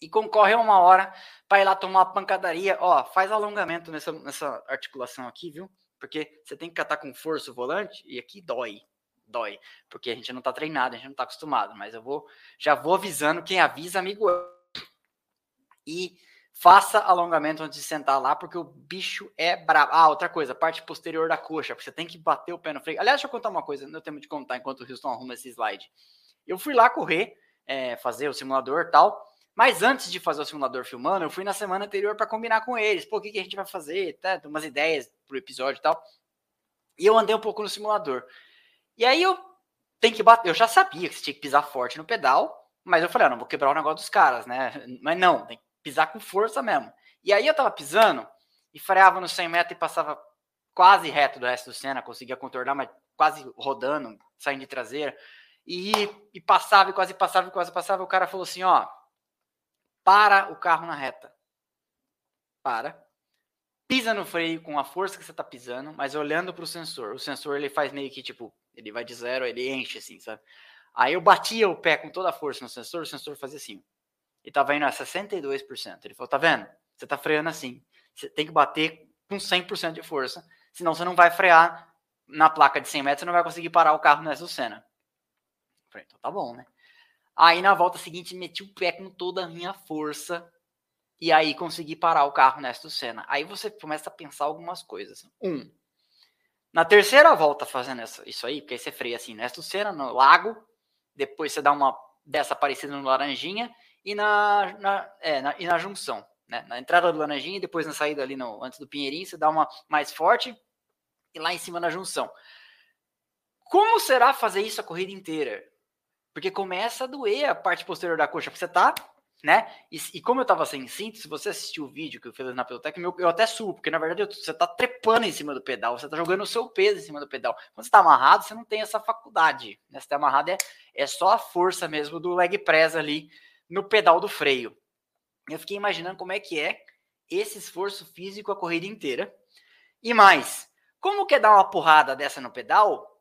e concorre a uma hora para ir lá tomar uma pancadaria. Ó, faz alongamento nessa, nessa articulação aqui, viu? Porque você tem que catar com força o volante e aqui dói. Dói. Porque a gente não tá treinado, a gente não tá acostumado. Mas eu vou, já vou avisando quem avisa, amigo. E faça alongamento antes de sentar lá, porque o bicho é brabo. Ah, outra coisa, parte posterior da coxa, porque você tem que bater o pé no freio. Aliás, deixa eu contar uma coisa, não tenho de contar enquanto o Houston arruma esse slide. Eu fui lá correr, é, fazer o simulador tal. Mas antes de fazer o simulador filmando, eu fui na semana anterior para combinar com eles. Pô, o que, que a gente vai fazer? Tá, umas ideias pro episódio e tal. E eu andei um pouco no simulador. E aí eu tenho que bater. Eu já sabia que você tinha que pisar forte no pedal, mas eu falei, ah, não vou quebrar o negócio dos caras, né? Mas não, tem que pisar com força mesmo. E aí eu tava pisando e freava no 100 metros e passava quase reto do resto do Senna, conseguia contornar, mas quase rodando, saindo de traseira. E, e passava, e quase passava, e quase passava. O cara falou assim: ó, para o carro na reta. Para. Pisa no freio com a força que você está pisando, mas olhando para o sensor. O sensor ele faz meio que tipo, ele vai de zero, ele enche assim, sabe? Aí eu batia o pé com toda a força no sensor, o sensor fazia assim. E tava indo a 62%. Ele falou: tá vendo? Você tá freando assim. Você tem que bater com 100% de força, senão você não vai frear na placa de 100 metros, você não vai conseguir parar o carro nessa cena. falei, então tá bom, né? Aí na volta seguinte meti o pé com toda a minha força e aí consegui parar o carro nesta cena. Aí você começa a pensar algumas coisas. Um, na terceira volta fazendo isso aí, porque aí você freia assim, nesta cena, no lago, depois você dá uma dessa parecida no Laranjinha e na, na, é, na, e na junção. Né? Na entrada do Laranjinha e depois na saída ali no, antes do Pinheirinho, você dá uma mais forte e lá em cima na junção. Como será fazer isso a corrida inteira? Porque começa a doer a parte posterior da coxa, porque você tá, né? E, e como eu tava sem cinto, se você assistiu o vídeo que eu fiz na Pelotec, eu, eu até subo, porque na verdade eu, você tá trepando em cima do pedal, você tá jogando o seu peso em cima do pedal. Quando você tá amarrado, você não tem essa faculdade. Né? Você tá amarrado é, é só a força mesmo do leg press ali no pedal do freio. Eu fiquei imaginando como é que é esse esforço físico a corrida inteira. E mais, como que é dar uma porrada dessa no pedal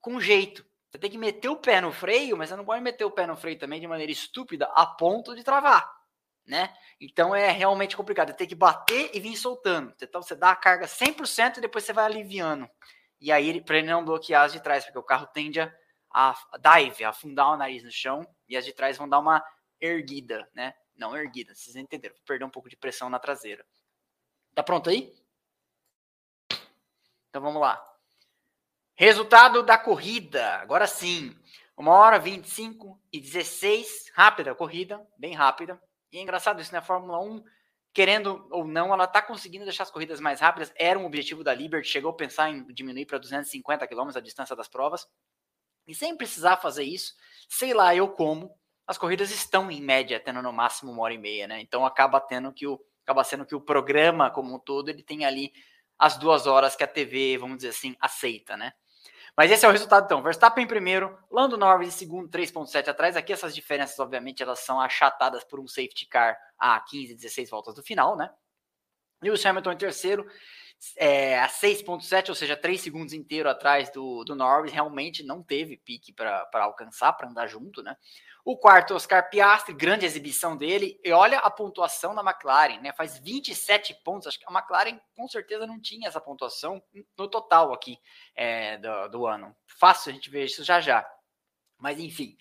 com jeito? Você tem que meter o pé no freio, mas você não pode meter o pé no freio também de maneira estúpida a ponto de travar, né? Então é realmente complicado. Você tem que bater e vir soltando. Então você dá a carga 100% e depois você vai aliviando. E aí, para ele não bloquear as de trás, porque o carro tende a, a dive, a afundar o nariz no chão, e as de trás vão dar uma erguida, né? Não erguida, vocês entenderam. Vou perder um pouco de pressão na traseira. Tá pronto aí? Então vamos lá. Resultado da corrida, agora sim. Uma hora 25 e 16, rápida a corrida, bem rápida. E é engraçado isso, né? A Fórmula 1, querendo ou não, ela está conseguindo deixar as corridas mais rápidas. Era um objetivo da Liberty, chegou a pensar em diminuir para 250 km a distância das provas. E sem precisar fazer isso, sei lá eu como, as corridas estão em média tendo no máximo uma hora e meia, né? Então acaba tendo que o acaba sendo que o programa como um todo ele tem ali as duas horas que a TV, vamos dizer assim, aceita, né? Mas esse é o resultado, então. Verstappen em primeiro, Lando Norris em segundo, 3.7 atrás. Aqui essas diferenças, obviamente, elas são achatadas por um safety car a 15, 16 voltas do final, né? Lewis Hamilton em terceiro, é, a 6.7, ou seja, 3 segundos inteiro atrás do, do Norris. Realmente não teve pique para alcançar, para andar junto, né? O quarto, Oscar Piastri, grande exibição dele. E olha a pontuação da McLaren, né? Faz 27 pontos. Acho que a McLaren com certeza não tinha essa pontuação no total aqui é, do, do ano. Fácil a gente ver isso já já. Mas enfim.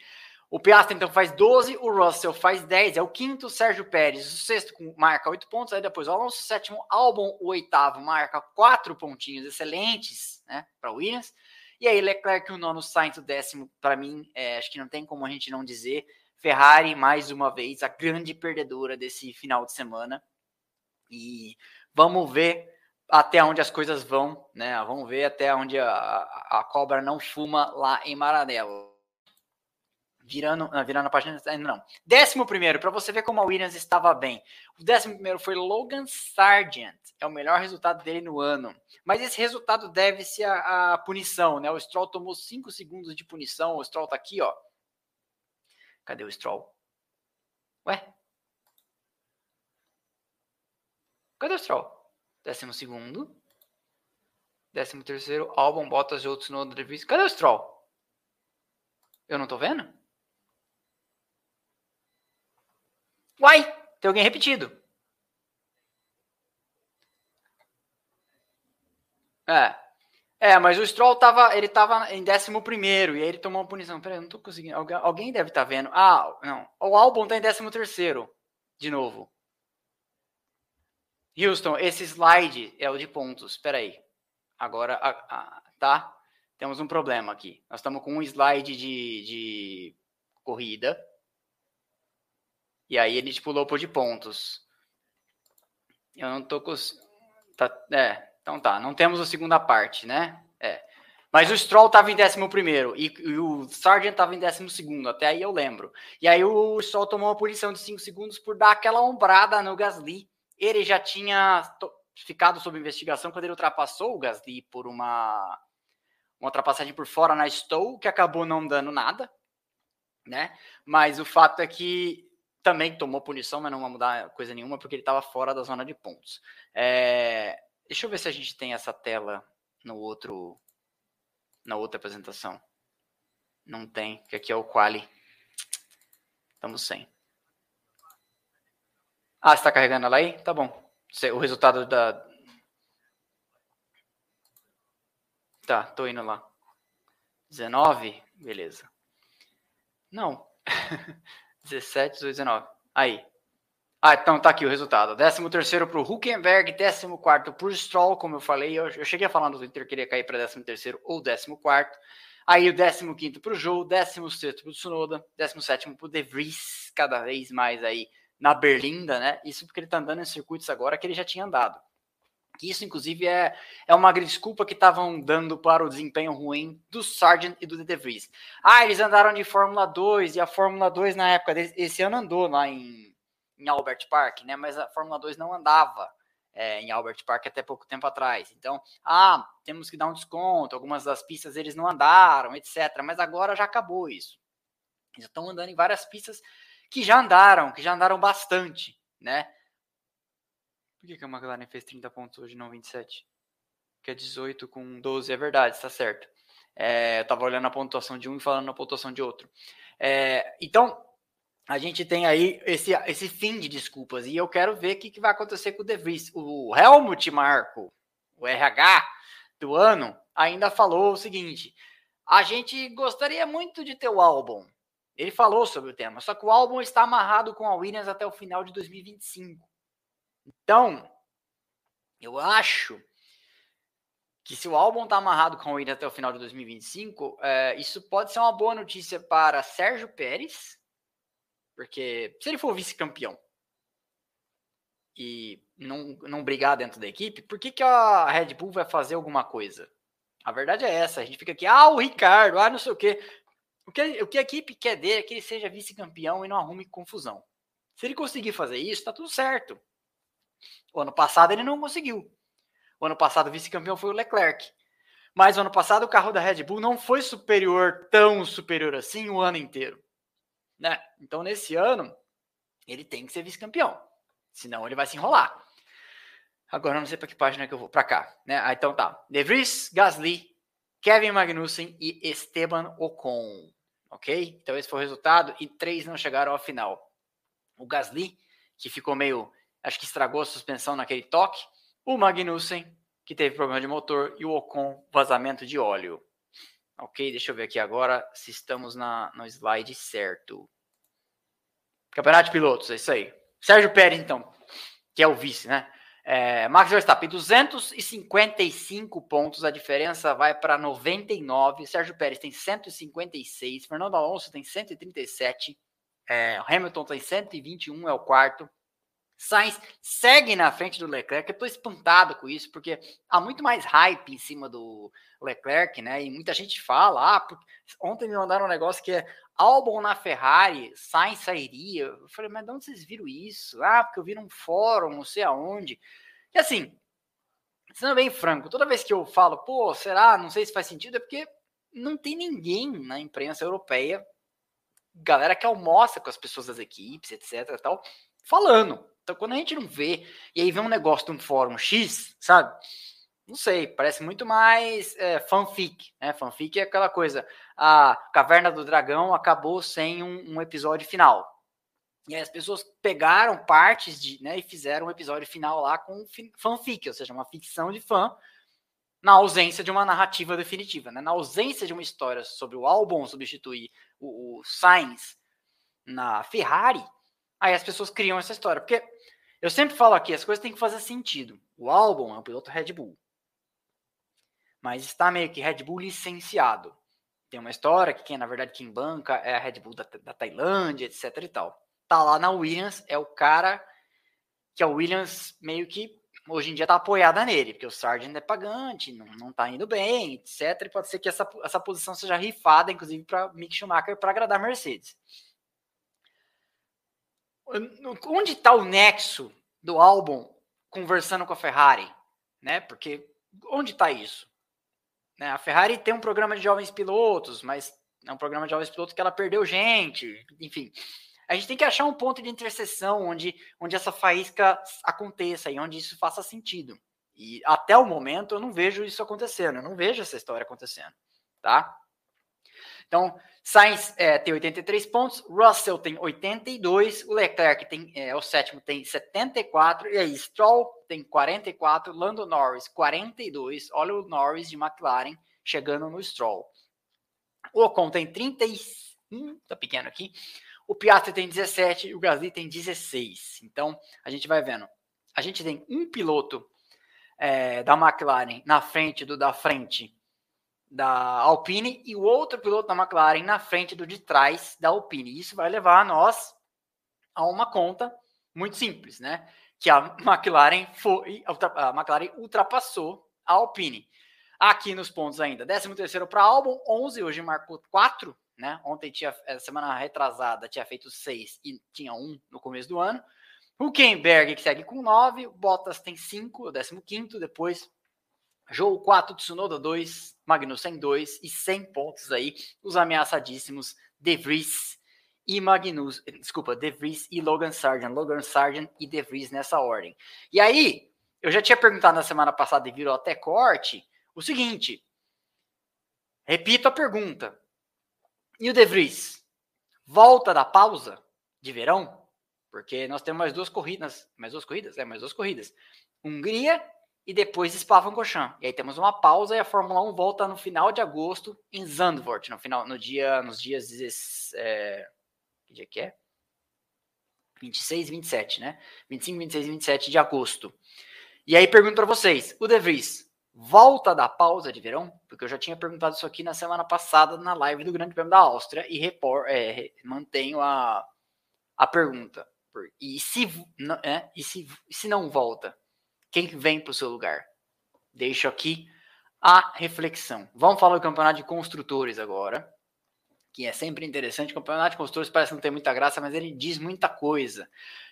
O Piastri então faz 12, o Russell faz 10, é o quinto, Sérgio Pérez, o sexto marca 8 pontos, aí depois o Alonso, o sétimo, Albon, o oitavo, marca 4 pontinhos excelentes, né, para o Williams. E aí, Leclerc, o nono, Sainz, o décimo, para mim, é, acho que não tem como a gente não dizer. Ferrari, mais uma vez, a grande perdedora desse final de semana. E vamos ver até onde as coisas vão, né? Vamos ver até onde a, a cobra não fuma lá em Maranello. Virando, não, virando a página, ainda não. Décimo primeiro, para você ver como a Williams estava bem. O décimo primeiro foi Logan Sargent. É o melhor resultado dele no ano. Mas esse resultado deve-se à, punição, né? O Stroll tomou 5 segundos de punição. O Stroll tá aqui, ó. Cadê o Stroll? Ué? Cadê o Stroll? Décimo segundo. Décimo terceiro, Albon, Bottas e outros no Davis. Cadê o Stroll? Eu não tô vendo? Uai, tem alguém repetido. É. É, mas o Stroll tava, ele tava em 11 primeiro e aí ele tomou uma punição. Peraí, eu não tô conseguindo. Alguém, alguém deve estar tá vendo. Ah, não. O Albon tá em 13 terceiro. De novo. Houston, esse slide é o de pontos. Peraí. Agora, a, a, tá? Temos um problema aqui. Nós estamos com um slide de, de corrida e aí ele pulou por de pontos. Eu não tô com. Tá, é, então tá. Não temos a segunda parte, né? É. Mas o Stroll estava em 11 e, e o Sargent estava em 12, até aí eu lembro. E aí o Stroll tomou uma punição de 5 segundos por dar aquela ombrada no Gasly. Ele já tinha ficado sob investigação quando ele ultrapassou o Gasly por uma, uma ultrapassagem por fora na Stow, que acabou não dando nada, né? Mas o fato é que também tomou punição, mas não vai mudar coisa nenhuma, porque ele estava fora da zona de pontos. É, deixa eu ver se a gente tem essa tela no outro, na outra apresentação. Não tem, que aqui é o quali. Estamos sem. Ah, está carregando ela aí? Tá bom. O resultado da. Tá, tô indo lá. 19? Beleza. Não. 17, 18, 19. Aí. Ah, então tá aqui o resultado. 13 terceiro para o Huckenberg, 14 quarto para o Stroll, como eu falei. Eu, eu, cheguei a falar no Twitter que ele ia cair para 13 terceiro ou 14 quarto. Aí o 15 quinto para o Joe, 16 para o Tsunoda, 17 para o De Vries, cada vez mais aí na Berlinda, né? Isso porque ele tá andando em circuitos agora que ele já tinha andado. Que isso, inclusive, é, é uma desculpa que estavam dando para o desempenho ruim do Sargent e do De Vries. Ah, eles andaram de Fórmula 2 e a Fórmula 2 na época desse ano andou lá em, em Albert Park, né? Mas a Fórmula 2 não andava é, em Albert Park até pouco tempo atrás. Então, ah, temos que dar um desconto, algumas das pistas eles não andaram, etc. Mas agora já acabou isso. Eles estão andando em várias pistas que já andaram, que já andaram bastante, né? Por que, que a McLaren fez 30 pontos hoje, não 27? Que é 18 com 12, é verdade, está certo. É, eu tava olhando a pontuação de um e falando a pontuação de outro. É, então, a gente tem aí esse, esse fim de desculpas. E eu quero ver o que, que vai acontecer com o De Vries. O Helmut Marco, o RH do ano, ainda falou o seguinte: a gente gostaria muito de ter o álbum. Ele falou sobre o tema, só que o álbum está amarrado com a Williams até o final de 2025. Então, eu acho que se o álbum está amarrado com o Williams até o final de 2025, é, isso pode ser uma boa notícia para Sérgio Pérez, porque se ele for vice-campeão e não, não brigar dentro da equipe, por que, que a Red Bull vai fazer alguma coisa? A verdade é essa, a gente fica aqui, ah, o Ricardo, ah, não sei o quê. O que, o que a equipe quer dele é que ele seja vice-campeão e não arrume confusão. Se ele conseguir fazer isso, tá tudo certo. O ano passado ele não conseguiu. O ano passado o vice-campeão foi o Leclerc. Mas o ano passado o carro da Red Bull não foi superior, tão superior assim, o ano inteiro. Né? Então nesse ano ele tem que ser vice-campeão. Senão ele vai se enrolar. Agora não sei para que página que eu vou. Para cá. Né? Ah, então tá. De Vries, Gasly, Kevin Magnussen e Esteban Ocon. Ok? Então esse foi o resultado e três não chegaram à final. O Gasly, que ficou meio. Acho que estragou a suspensão naquele toque. O Magnussen, que teve problema de motor. E o Ocon, vazamento de óleo. Ok? Deixa eu ver aqui agora se estamos na, no slide certo. Campeonato de pilotos, é isso aí. Sérgio Pérez, então, que é o vice, né? É, Max Verstappen, 255 pontos, a diferença vai para 99. Sérgio Pérez tem 156, Fernando Alonso tem 137, é, Hamilton tem 121, é o quarto. Sainz segue na frente do Leclerc. Eu estou espantado com isso, porque há muito mais hype em cima do Leclerc, né? E muita gente fala, ah, ontem me mandaram um negócio que é Albon na Ferrari, Sainz sairia. Eu falei, mas de onde vocês viram isso? Ah, porque eu vi num fórum, não sei aonde. E assim, sendo bem franco, toda vez que eu falo, pô, será? Não sei se faz sentido, é porque não tem ninguém na imprensa europeia, galera que almoça com as pessoas das equipes, etc. tal, falando. Então, quando a gente não vê, e aí vê um negócio de um fórum X, sabe? Não sei, parece muito mais é, fanfic, né? Fanfic é aquela coisa, a Caverna do Dragão acabou sem um, um episódio final. E aí as pessoas pegaram partes de, né, e fizeram um episódio final lá com fanfic, ou seja, uma ficção de fã, na ausência de uma narrativa definitiva, né? Na ausência de uma história sobre o álbum substituir o, o Sainz na Ferrari, Aí as pessoas criam essa história. Porque eu sempre falo aqui, as coisas têm que fazer sentido. O álbum é um piloto Red Bull. Mas está meio que Red Bull licenciado. Tem uma história que quem, na verdade, quem banca é a Red Bull da, da Tailândia, etc e tal. Tá lá na Williams, é o cara que a Williams meio que hoje em dia tá apoiada nele, porque o Sargent é pagante, não, não tá indo bem, etc. E pode ser que essa, essa posição seja rifada, inclusive, para Mick Schumacher, para agradar a Mercedes onde está o nexo do álbum conversando com a Ferrari, né? Porque onde está isso? Né? A Ferrari tem um programa de jovens pilotos, mas é um programa de jovens pilotos que ela perdeu gente, enfim. A gente tem que achar um ponto de interseção onde, onde essa faísca aconteça e onde isso faça sentido. E até o momento eu não vejo isso acontecendo, eu não vejo essa história acontecendo, tá? Então, Sainz é, tem 83 pontos, Russell tem 82, o Leclerc tem, é, o sétimo tem 74, e aí Stroll tem 44, Lando Norris 42, olha o Norris de McLaren chegando no Stroll. O Ocon tem 31, tá pequeno aqui, o Piastri tem 17 e o Gasly tem 16. Então, a gente vai vendo. A gente tem um piloto é, da McLaren na frente do da frente da Alpine e o outro piloto da McLaren na frente do de trás da Alpine. Isso vai levar a nós a uma conta muito simples, né? Que a McLaren foi, a McLaren ultrapassou a Alpine. Aqui nos pontos ainda, 13 terceiro para Albon, 11, hoje marcou 4, né? Ontem tinha, semana retrasada, tinha feito 6 e tinha 1 no começo do ano. Huckenberg que segue com 9, Bottas tem 5, o 15 depois Jogo 4, Tsunoda 2, Magnussen 2 e 100 pontos aí, os ameaçadíssimos De Vries e Magnus, desculpa, De Vries e Logan Sargent, Logan Sargent e De Vries nessa ordem. E aí, eu já tinha perguntado na semana passada e virou até corte, o seguinte, repito a pergunta, e o De Vries, volta da pausa de verão? Porque nós temos mais duas corridas, mais duas corridas? É, mais duas corridas. Hungria e depois Spa-Francorchamps. E aí temos uma pausa e a Fórmula 1 volta no final de agosto em Zandvoort, no final, no dia, nos dias é, que dia que é? 26 e 27, né? 25, 26 e 27 de agosto. E aí pergunto para vocês, o De Vries volta da pausa de verão? Porque eu já tinha perguntado isso aqui na semana passada na live do Grande Prêmio da Áustria e é, mantenho a, a pergunta. E se, é, e se, se não volta? Quem vem para o seu lugar? Deixo aqui a reflexão. Vamos falar do campeonato de construtores agora, que é sempre interessante. O campeonato de construtores parece não ter muita graça, mas ele diz muita coisa.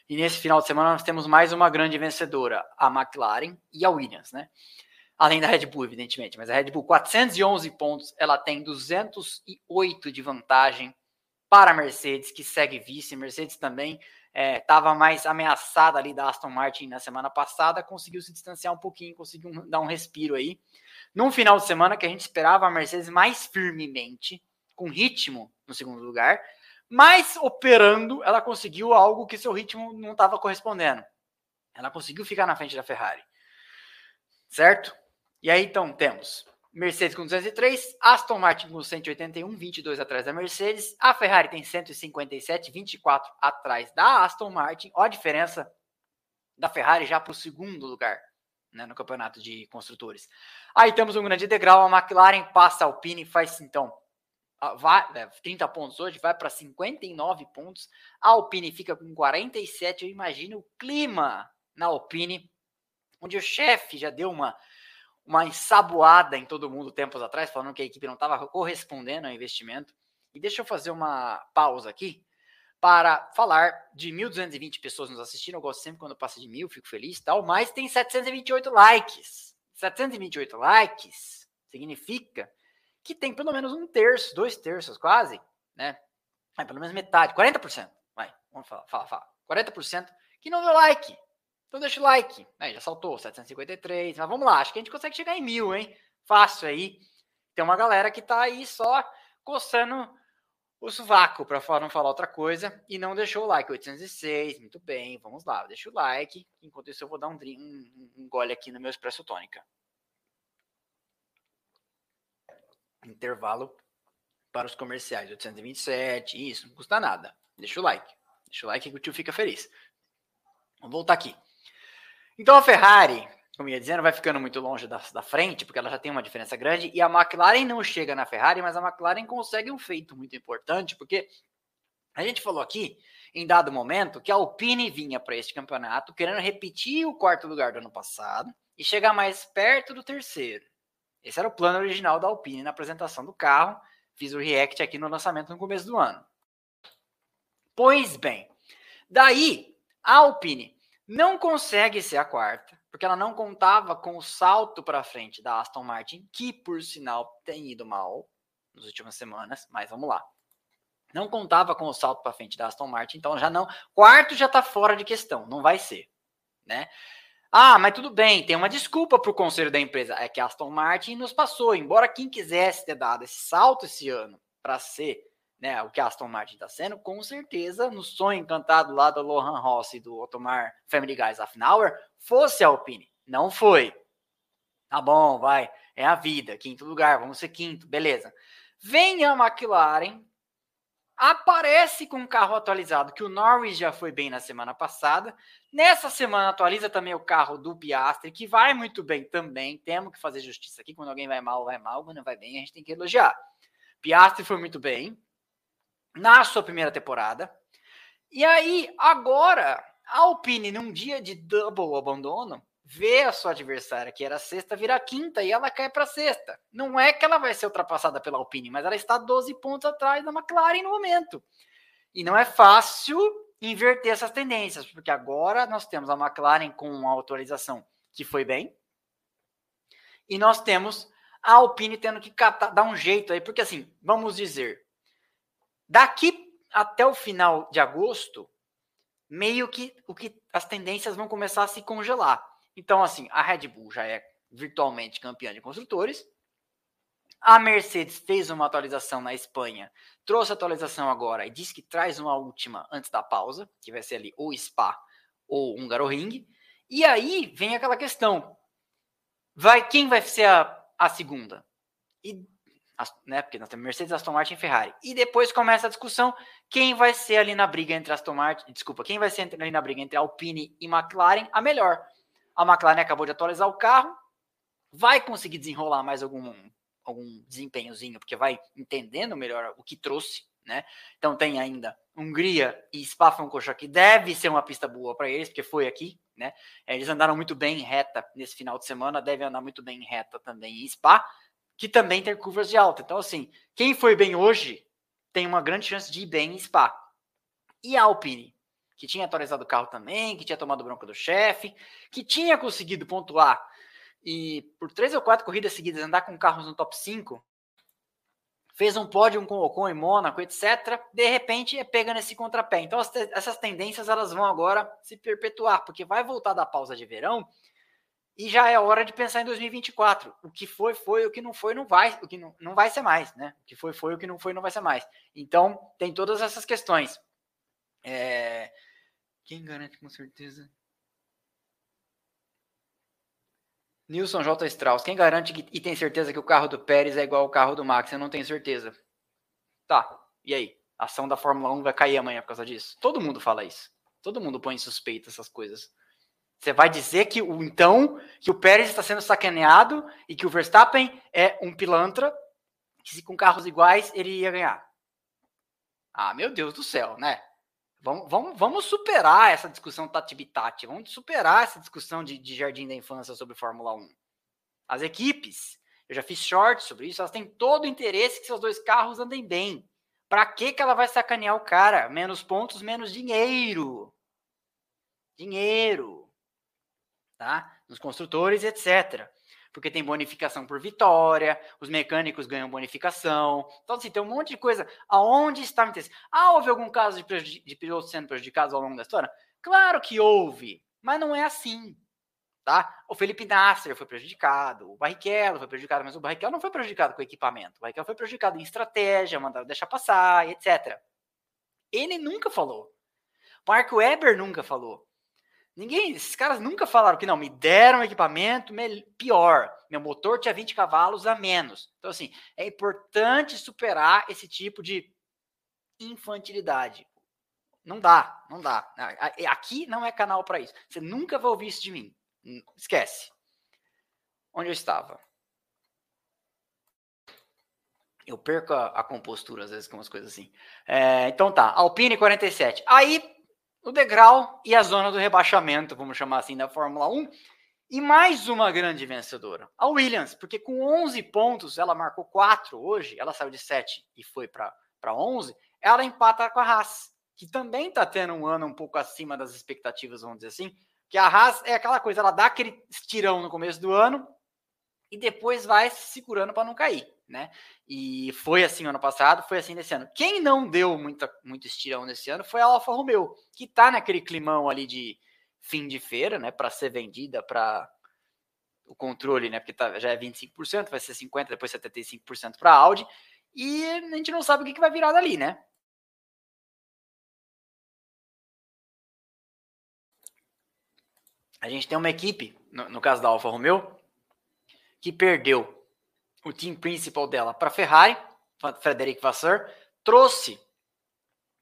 E nesse final de semana nós temos mais uma grande vencedora, a McLaren e a Williams, né? Além da Red Bull, evidentemente, mas a Red Bull 411 pontos, ela tem 208 de vantagem para a Mercedes, que segue vice. Mercedes também estava é, mais ameaçada ali da Aston Martin na semana passada, conseguiu se distanciar um pouquinho, conseguiu dar um respiro aí. Num final de semana que a gente esperava a Mercedes mais firmemente, com ritmo no segundo lugar, mas operando, ela conseguiu algo que seu ritmo não estava correspondendo. Ela conseguiu ficar na frente da Ferrari. Certo? E aí então temos Mercedes com 203, Aston Martin com 181, 22 atrás da Mercedes, a Ferrari tem 157, 24 atrás da Aston Martin. Olha a diferença da Ferrari já para o segundo lugar né, no campeonato de construtores. Aí temos um grande degrau, a McLaren passa a Alpine, faz então vai, 30 né, pontos hoje, vai para 59 pontos. A Alpine fica com 47. Eu imagino o clima na Alpine, onde o chefe já deu uma, uma ensaboada em todo mundo tempos atrás, falando que a equipe não estava correspondendo ao investimento. E deixa eu fazer uma pausa aqui para falar de 1.220 pessoas nos assistindo. Eu gosto sempre quando passa de mil, fico feliz tal, mas tem 728 likes. 728 likes significa que tem pelo menos um terço, dois terços quase, né? É, pelo menos metade, 40%. Vai, vamos falar, fala, fala. 40% que não deu like. Então deixa o like. Aí, já saltou, 753. Mas vamos lá, acho que a gente consegue chegar em mil, hein? Fácil aí. Tem uma galera que tá aí só coçando o sovaco, para não falar outra coisa, e não deixou o like. 806, muito bem, vamos lá, deixa o like. Enquanto isso, eu vou dar um, um, um gole aqui no meu Expresso Tônica. Intervalo para os comerciais. 827, isso, não custa nada. Deixa o like. Deixa o like que o tio fica feliz. Vamos voltar aqui. Então a Ferrari, como ia dizendo, vai ficando muito longe da, da frente, porque ela já tem uma diferença grande, e a McLaren não chega na Ferrari, mas a McLaren consegue um feito muito importante, porque a gente falou aqui, em dado momento, que a Alpine vinha para este campeonato querendo repetir o quarto lugar do ano passado e chegar mais perto do terceiro. Esse era o plano original da Alpine na apresentação do carro. Fiz o react aqui no lançamento no começo do ano. Pois bem, daí a Alpine não consegue ser a quarta, porque ela não contava com o salto para frente da Aston Martin, que por sinal tem ido mal nas últimas semanas, mas vamos lá. Não contava com o salto para frente da Aston Martin, então já não. Quarto já está fora de questão, não vai ser, né? Ah, mas tudo bem, tem uma desculpa para o conselho da empresa. É que a Aston Martin nos passou, embora quem quisesse ter dado esse salto esse ano para ser né, o que a Aston Martin está sendo, com certeza, no sonho encantado lá do Lohan Ross e do Ottomar Family Guys Hour, fosse a Alpine. Não foi. Tá bom, vai. É a vida. Quinto lugar, vamos ser quinto, beleza. Vem a McLaren, aparece com um carro atualizado, que o Norris já foi bem na semana passada. Nessa semana atualiza também o carro do Piastri, que vai muito bem também. Temos que fazer justiça aqui. Quando alguém vai mal, vai mal. Quando vai bem, a gente tem que elogiar. Piastri foi muito bem na sua primeira temporada. E aí, agora, a Alpine, num dia de double abandono, vê a sua adversária, que era sexta, virar quinta e ela cai para sexta. Não é que ela vai ser ultrapassada pela Alpine, mas ela está 12 pontos atrás da McLaren no momento. E não é fácil inverter essas tendências, porque agora nós temos a McLaren com uma autorização que foi bem, e nós temos a Alpine tendo que catar, dar um jeito aí, porque assim, vamos dizer, daqui até o final de agosto, meio que o que as tendências vão começar a se congelar. Então, assim, a Red Bull já é virtualmente campeã de construtores. A Mercedes fez uma atualização na Espanha, trouxe atualização agora e disse que traz uma última antes da pausa, que vai ser ali ou Spa ou Hungaroring. E aí vem aquela questão: vai quem vai ser a, a segunda? E, né, porque nós temos Mercedes, Aston Martin e Ferrari. E depois começa a discussão quem vai ser ali na briga entre Aston Martin, desculpa, quem vai ser ali na briga entre Alpine e McLaren a melhor. A McLaren acabou de atualizar o carro, vai conseguir desenrolar mais algum, algum desempenhozinho, porque vai entendendo melhor o que trouxe, né? Então tem ainda Hungria e Spa-Francorchamps, que deve ser uma pista boa para eles, porque foi aqui, né? Eles andaram muito bem em reta nesse final de semana, devem andar muito bem em reta também em Spa, que também tem curvas de alta. Então, assim, quem foi bem hoje tem uma grande chance de ir bem em Spa. E a Alpine? que tinha atualizado o carro também, que tinha tomado bronca do chefe, que tinha conseguido pontuar e por três ou quatro corridas seguidas andar com carros no top 5, fez um pódio com Ocon em Mônaco, etc. De repente é pega nesse contrapé. Então essas tendências elas vão agora se perpetuar, porque vai voltar da pausa de verão e já é hora de pensar em 2024. O que foi, foi, o que não foi, não vai, o que não, não vai ser mais, né? O que foi, foi, o que não foi, não vai ser mais. Então, tem todas essas questões. É... Quem garante com certeza? Nilson J. Strauss, quem garante que, e tem certeza que o carro do Pérez é igual ao carro do Max? Eu não tenho certeza. Tá, e aí? A ação da Fórmula 1 vai cair amanhã por causa disso? Todo mundo fala isso. Todo mundo põe em suspeita essas coisas. Você vai dizer que o então que o Pérez está sendo sacaneado e que o Verstappen é um pilantra, que se com carros iguais ele ia ganhar. Ah, meu Deus do céu, né? Vamos, vamos, vamos superar essa discussão tati-bitati, vamos superar essa discussão de, de jardim da infância sobre Fórmula 1. As equipes, eu já fiz shorts sobre isso, elas têm todo o interesse que seus dois carros andem bem. Para que, que ela vai sacanear o cara? Menos pontos, menos dinheiro. Dinheiro. Tá? Nos construtores, etc porque tem bonificação por vitória, os mecânicos ganham bonificação. Então, assim, tem um monte de coisa. Aonde está interesse? Ah, houve algum caso de, de pilotos sendo prejudicados ao longo da história? Claro que houve, mas não é assim. Tá? O Felipe Nasser foi prejudicado, o Barrichello foi prejudicado, mas o Barrichello não foi prejudicado com equipamento. O Barrichello foi prejudicado em estratégia, mandar deixar passar, etc. Ele nunca falou. Marco Weber nunca falou. Ninguém, esses caras nunca falaram que não, me deram equipamento pior. Meu motor tinha 20 cavalos a menos. Então, assim, é importante superar esse tipo de infantilidade. Não dá, não dá. Aqui não é canal para isso. Você nunca vai ouvir isso de mim. Esquece. Onde eu estava? Eu perco a, a compostura às vezes com umas coisas assim. É, então tá, Alpine 47. Aí o degrau e a zona do rebaixamento, vamos chamar assim, da Fórmula 1. E mais uma grande vencedora, a Williams, porque com 11 pontos, ela marcou 4 hoje, ela saiu de 7 e foi para 11, ela empata com a Haas, que também está tendo um ano um pouco acima das expectativas, vamos dizer assim, que a Haas é aquela coisa, ela dá aquele estirão no começo do ano e depois vai se segurando para não cair né? E foi assim ano passado, foi assim nesse ano. Quem não deu muita, muito estirão nesse ano foi a Alfa Romeo, que tá naquele climão ali de fim de feira, né? Para ser vendida para o controle, né? Porque tá, já é 25%, vai ser 50%, depois 75% para a Audi. E a gente não sabe o que, que vai virar dali, né? A gente tem uma equipe, no, no caso da Alfa Romeo, que perdeu o team principal dela para a Ferrari, Frederic Vasseur, trouxe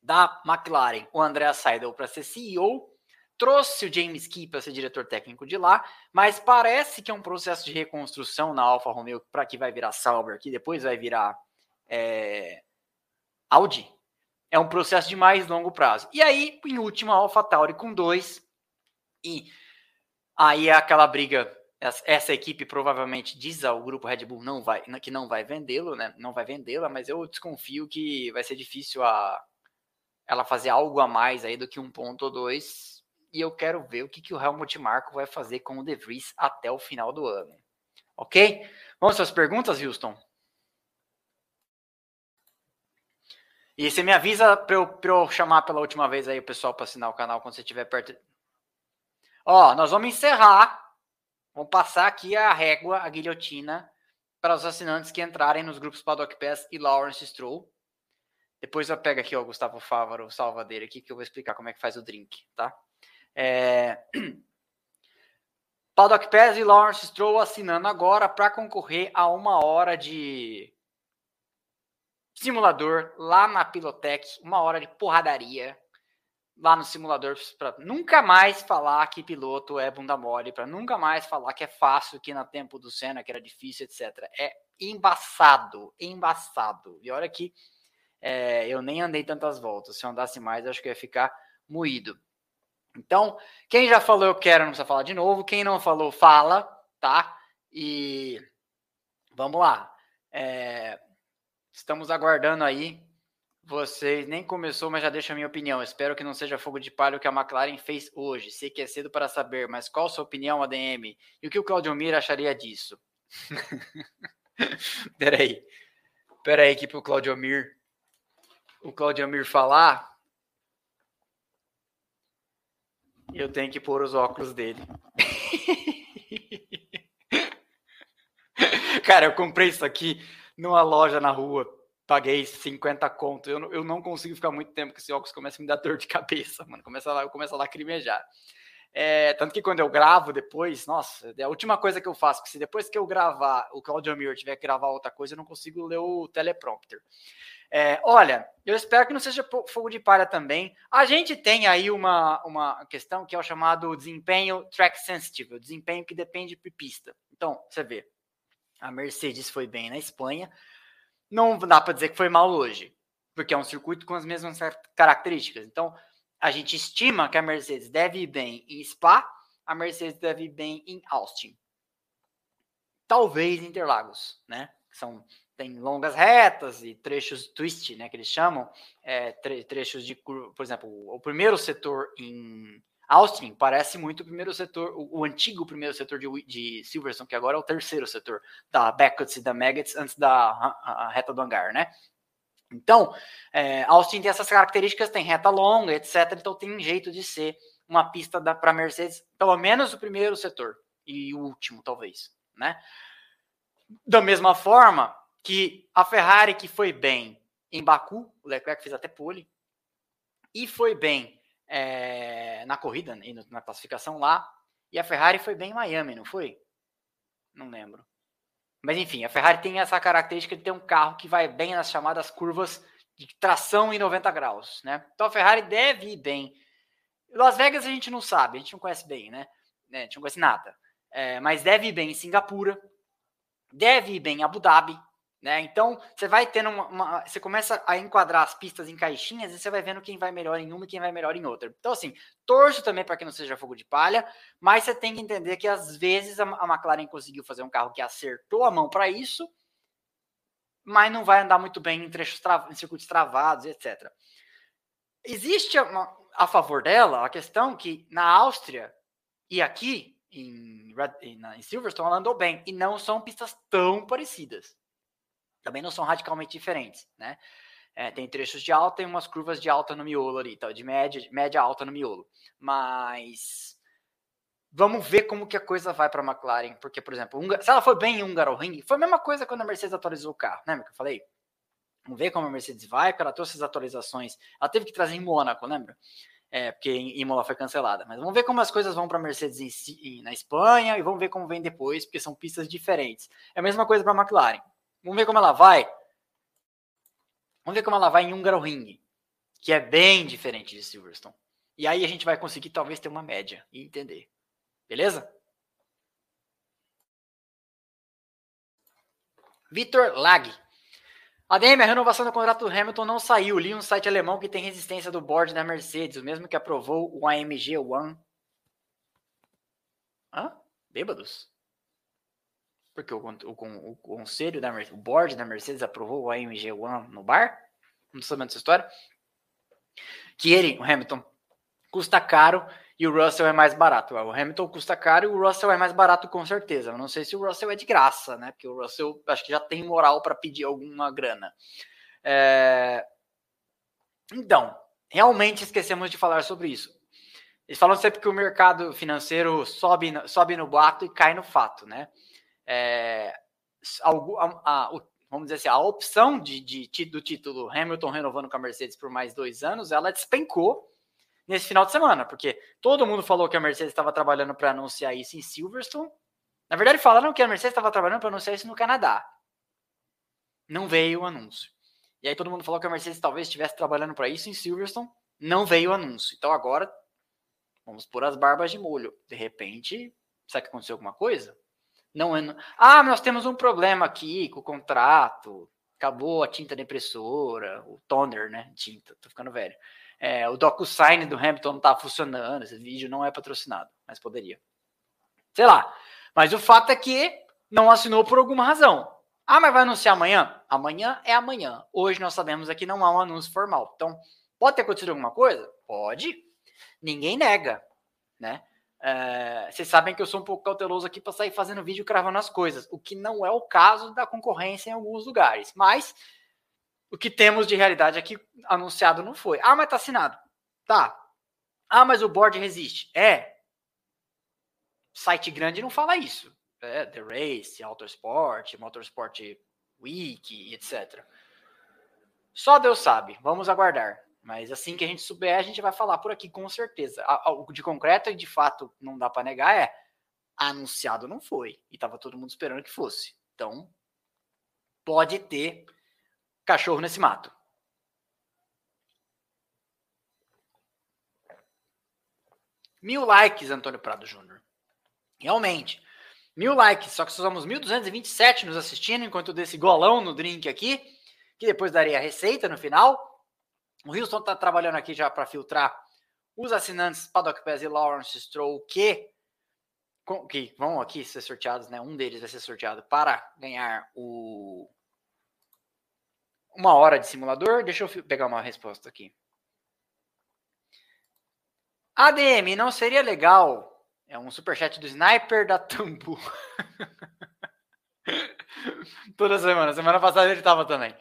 da McLaren o André Seidel para ser CEO, trouxe o James Key para ser diretor técnico de lá, mas parece que é um processo de reconstrução na Alfa Romeo para que vai virar Sauber, que depois vai virar é, Audi. É um processo de mais longo prazo. E aí, em última, a Alpha Tauri com dois. E aí é aquela briga essa equipe provavelmente diz ao grupo Red Bull não vai, que não vai vendê-lo, né? Não vai vendê-la, mas eu desconfio que vai ser difícil a ela fazer algo a mais aí do que um ponto ou dois. E eu quero ver o que, que o Helmut Marko vai fazer com o De Vries até o final do ano. Ok? Vamos às perguntas, Houston? E você me avisa para eu, eu chamar pela última vez aí o pessoal para assinar o canal quando você estiver perto. Ó, nós vamos encerrar Vamos passar aqui a régua, a guilhotina, para os assinantes que entrarem nos grupos Paddock Pass e Lawrence Stroll. Depois eu pego aqui o Gustavo Fávaro, salva dele aqui, que eu vou explicar como é que faz o drink, tá? É... Paddock Pass e Lawrence Stroll assinando agora para concorrer a uma hora de simulador lá na Pilotec, uma hora de porradaria lá no simulador para nunca mais falar que piloto é bunda mole, para nunca mais falar que é fácil, que na tempo do Senna que era difícil, etc. É embaçado, embaçado. E olha que é, eu nem andei tantas voltas. Se eu andasse mais, acho que ia ficar moído. Então, quem já falou eu quero, não precisa falar de novo. Quem não falou, fala, tá? E vamos lá. É, estamos aguardando aí Vocês nem começou, mas já deixa a minha opinião. Espero que não seja fogo de palha o que a McLaren fez hoje. Sei que é cedo para saber, mas qual a sua opinião, ADM? E o que o Claudio Mir acharia disso? Peraí. Peraí aqui pro Claudio Mir. O Claudio Mir falar. Eu tenho que pôr os óculos dele. Cara, eu comprei isso aqui numa loja na rua paguei 50 conto. Eu, eu não consigo ficar muito tempo com esse óculos, começa a me dar dor de cabeça, mano. Começa a, começa a lacrimejar. É, tanto que quando eu gravo depois, nossa, é a última coisa que eu faço, porque se depois que eu gravar, o Claudio Mir tiver que gravar outra coisa, eu não consigo ler o teleprompter. É, olha, eu espero que não seja fogo de palha também. A gente tem aí uma, uma questão que é o chamado desempenho track sensitive, o desempenho que depende de pista. Então, você vê, a Mercedes foi bem na Espanha, não dá para dizer que foi mal hoje, porque é um circuito com as mesmas características. Então, a gente estima que a Mercedes deve ir bem em Spa, a Mercedes deve ir bem em Austin. Talvez Interlagos, né? São tem longas retas e trechos twist, né, que eles chamam, é, tre trechos de, por exemplo, o primeiro setor em Austin parece muito o primeiro setor, o, o antigo primeiro setor de, de, Silverstone, que agora é o terceiro setor da Beckett's e da Maggots antes da a, a reta do hangar, né? Então, é, Austin tem essas características, tem reta longa, etc. Então tem jeito de ser uma pista para Mercedes, pelo menos o primeiro setor e o último, talvez, né? Da mesma forma que a Ferrari que foi bem em Baku, o Leclerc fez até pole, e foi bem é, na corrida e né, na classificação lá. E a Ferrari foi bem em Miami, não foi? Não lembro. Mas enfim, a Ferrari tem essa característica de ter um carro que vai bem nas chamadas curvas de tração em 90 graus, né? Então a Ferrari deve ir bem. Las Vegas a gente não sabe, a gente não conhece bem, né? É, a gente não conhece nada. É, mas deve ir bem em Singapura, deve ir bem em Abu Dhabi, né? Então, você vai tendo uma, uma, Você começa a enquadrar as pistas em caixinhas e você vai vendo quem vai melhor em uma e quem vai melhor em outra. Então, assim, torço também para que não seja fogo de palha, mas você tem que entender que às vezes a, a McLaren conseguiu fazer um carro que acertou a mão para isso, mas não vai andar muito bem em trechos tra... em circuitos travados, etc. Existe uma, a favor dela a questão que na Áustria e aqui em, em Silverstone ela andou bem e não são pistas tão parecidas também não são radicalmente diferentes, né? É, tem trechos de alta e umas curvas de alta no miolo ali, tá? de média, média alta no miolo. Mas vamos ver como que a coisa vai para a McLaren, porque, por exemplo, se ela foi bem em Hungaroring, foi a mesma coisa quando a Mercedes atualizou o carro, né? Que eu falei. Vamos ver como a Mercedes vai, porque ela trouxe as atualizações. Ela teve que trazer em Mônaco, lembra? É, porque Imola foi cancelada. Mas vamos ver como as coisas vão para a Mercedes em, em, na Espanha e vamos ver como vem depois, porque são pistas diferentes. É a mesma coisa para a McLaren. Vamos ver como ela vai. Vamos ver como ela vai em Hungaroring, que é bem diferente de Silverstone. E aí a gente vai conseguir talvez ter uma média e entender. Beleza? Vitor Lag. ADM, a renovação do contrato do Hamilton não saiu. Li um site alemão que tem resistência do board da Mercedes, o mesmo que aprovou o AMG One. Hã? Bêbados? Porque o, o, o conselho da Mercedes, o board da Mercedes aprovou o AMG One no bar. Não sabendo dessa história. Que ele, o Hamilton, custa caro e o Russell é mais barato. O Hamilton custa caro e o Russell é mais barato com certeza. Eu não sei se o Russell é de graça, né? Porque o Russell acho que já tem moral para pedir alguma grana. É... Então, realmente esquecemos de falar sobre isso. Eles falam sempre que o mercado financeiro sobe, sobe no boato e cai no fato, né? É, a, a, a, vamos dizer assim, a opção de, de, do título Hamilton renovando com a Mercedes por mais dois anos, ela despencou nesse final de semana, porque todo mundo falou que a Mercedes estava trabalhando para anunciar isso em Silverstone. Na verdade, falaram que a Mercedes estava trabalhando para anunciar isso no Canadá. Não veio o anúncio. E aí todo mundo falou que a Mercedes talvez estivesse trabalhando para isso em Silverstone. Não veio o anúncio. Então agora vamos pôr as barbas de molho. De repente, será que aconteceu alguma coisa? Não é. Ah, nós temos um problema aqui com o contrato. Acabou a tinta da impressora, o toner, né? Tinta, tô ficando velho. É, o DocuSign do Hamilton não tá funcionando. Esse vídeo não é patrocinado, mas poderia. Sei lá. Mas o fato é que não assinou por alguma razão. Ah, mas vai anunciar amanhã? Amanhã é amanhã. Hoje nós sabemos aqui não há um anúncio formal. Então, pode ter acontecido alguma coisa? Pode. Ninguém nega, né? É, vocês sabem que eu sou um pouco cauteloso aqui para sair fazendo vídeo cravando as coisas, o que não é o caso da concorrência em alguns lugares. Mas o que temos de realidade aqui anunciado não foi. Ah, mas tá assinado. Tá. Ah, mas o board resiste. É. Site grande não fala isso. É, The Race, Autosport, Motorsport Week, etc. Só Deus sabe. Vamos aguardar. Mas assim que a gente souber, a gente vai falar por aqui com certeza. O de concreto e de fato não dá para negar é anunciado não foi e tava todo mundo esperando que fosse. Então pode ter cachorro nesse mato. Mil likes, Antônio Prado Júnior. Realmente. Mil likes, só que somos 1.227 nos assistindo, enquanto desse golão no drink aqui, que depois daria a receita no final. O Houston está trabalhando aqui já para filtrar os assinantes Paddock Pass e Lawrence Stroll que, que vão aqui ser sorteados, né? Um deles vai ser sorteado para ganhar o uma hora de simulador. Deixa eu pegar uma resposta aqui. ADM, não seria legal? É um superchat do Sniper da Tambu. Toda semana. Semana passada ele tava também.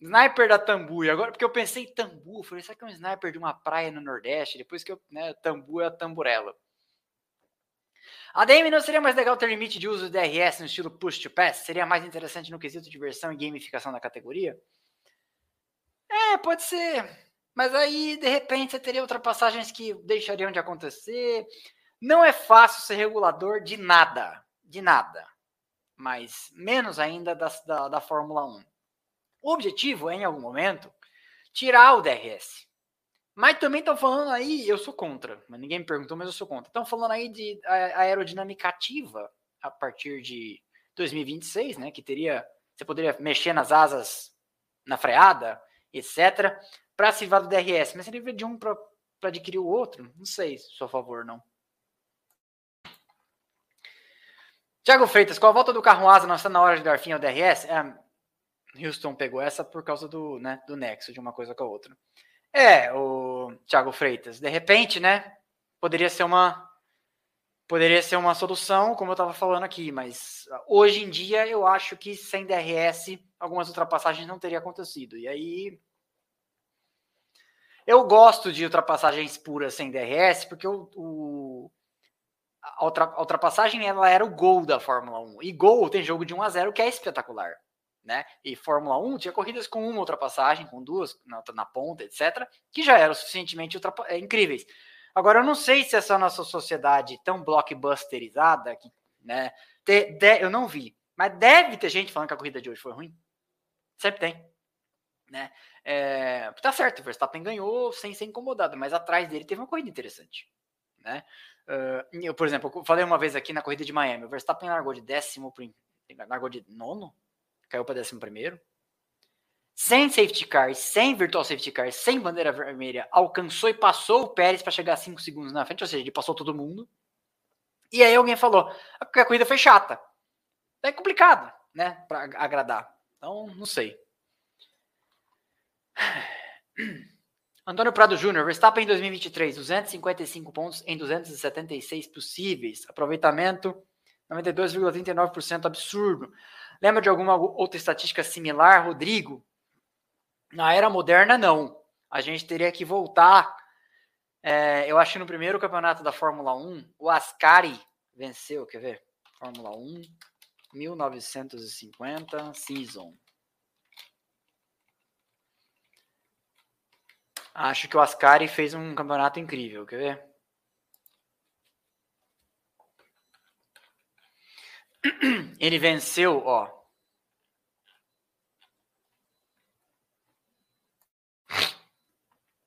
Sniper da Tambu. E agora, porque eu pensei em Tambu, eu falei, será que é um sniper de uma praia no Nordeste? Depois que eu, né, Tambu é a tamburela. A DM não seria mais legal ter limite de uso de DRS no estilo push to pass? Seria mais interessante no quesito diversão e gamificação da categoria? É, pode ser. Mas aí, de repente, você teria ultrapassagens que deixariam de acontecer. Não é fácil ser regulador de nada. De nada. Mas menos ainda da, da, da Fórmula 1. O objetivo é, em algum momento, tirar o DRS. Mas também estão falando aí, eu sou contra, mas ninguém me perguntou, mas eu sou contra. Estão falando aí de aerodinâmica ativa a partir de 2026, né? Que teria, você poderia mexer nas asas na freada, etc., para se livrar do DRS. Mas livra de um para adquirir o outro? Não sei, sou a favor, não. Tiago Freitas, com a volta do carro asa, nós estamos na hora de dar fim ao DRS? É, Houston pegou essa por causa do, né, do nexo de uma coisa com a outra. É, o Thiago Freitas, de repente, né, poderia ser uma poderia ser uma solução, como eu estava falando aqui, mas hoje em dia eu acho que sem DRS algumas ultrapassagens não teria acontecido. E aí eu gosto de ultrapassagens puras sem DRS, porque o, o a ultrapassagem ela era o gol da Fórmula 1. E gol tem jogo de 1 a 0 que é espetacular né? E Fórmula 1 tinha corridas com uma ultrapassagem, com duas na, na ponta, etc., que já eram suficientemente é, incríveis. Agora, eu não sei se essa nossa sociedade tão blockbusterizada, que, né, te, de, eu não vi, mas deve ter gente falando que a corrida de hoje foi ruim. Sempre tem. Né? É, tá certo, o Verstappen ganhou sem ser incomodado, mas atrás dele teve uma corrida interessante. Né? Uh, eu, por exemplo, eu falei uma vez aqui na corrida de Miami, o Verstappen largou de décimo, largou de nono, caiu para décimo primeiro. Sem safety car, sem virtual safety car, sem bandeira vermelha, alcançou e passou o Pérez para chegar 5 segundos na frente, ou seja, ele passou todo mundo. E aí alguém falou que a corrida foi chata. É complicado, né, para agradar. Então, não sei. Antônio Prado Júnior, Verstappen em 2023, 255 pontos em 276 possíveis. Aproveitamento 92,39%, absurdo. Lembra de alguma outra estatística similar, Rodrigo? Na era moderna, não. A gente teria que voltar. É, eu acho que no primeiro campeonato da Fórmula 1, o Ascari venceu, quer ver? Fórmula 1, 1950 season. Acho que o Ascari fez um campeonato incrível, quer ver? Ele venceu, ó.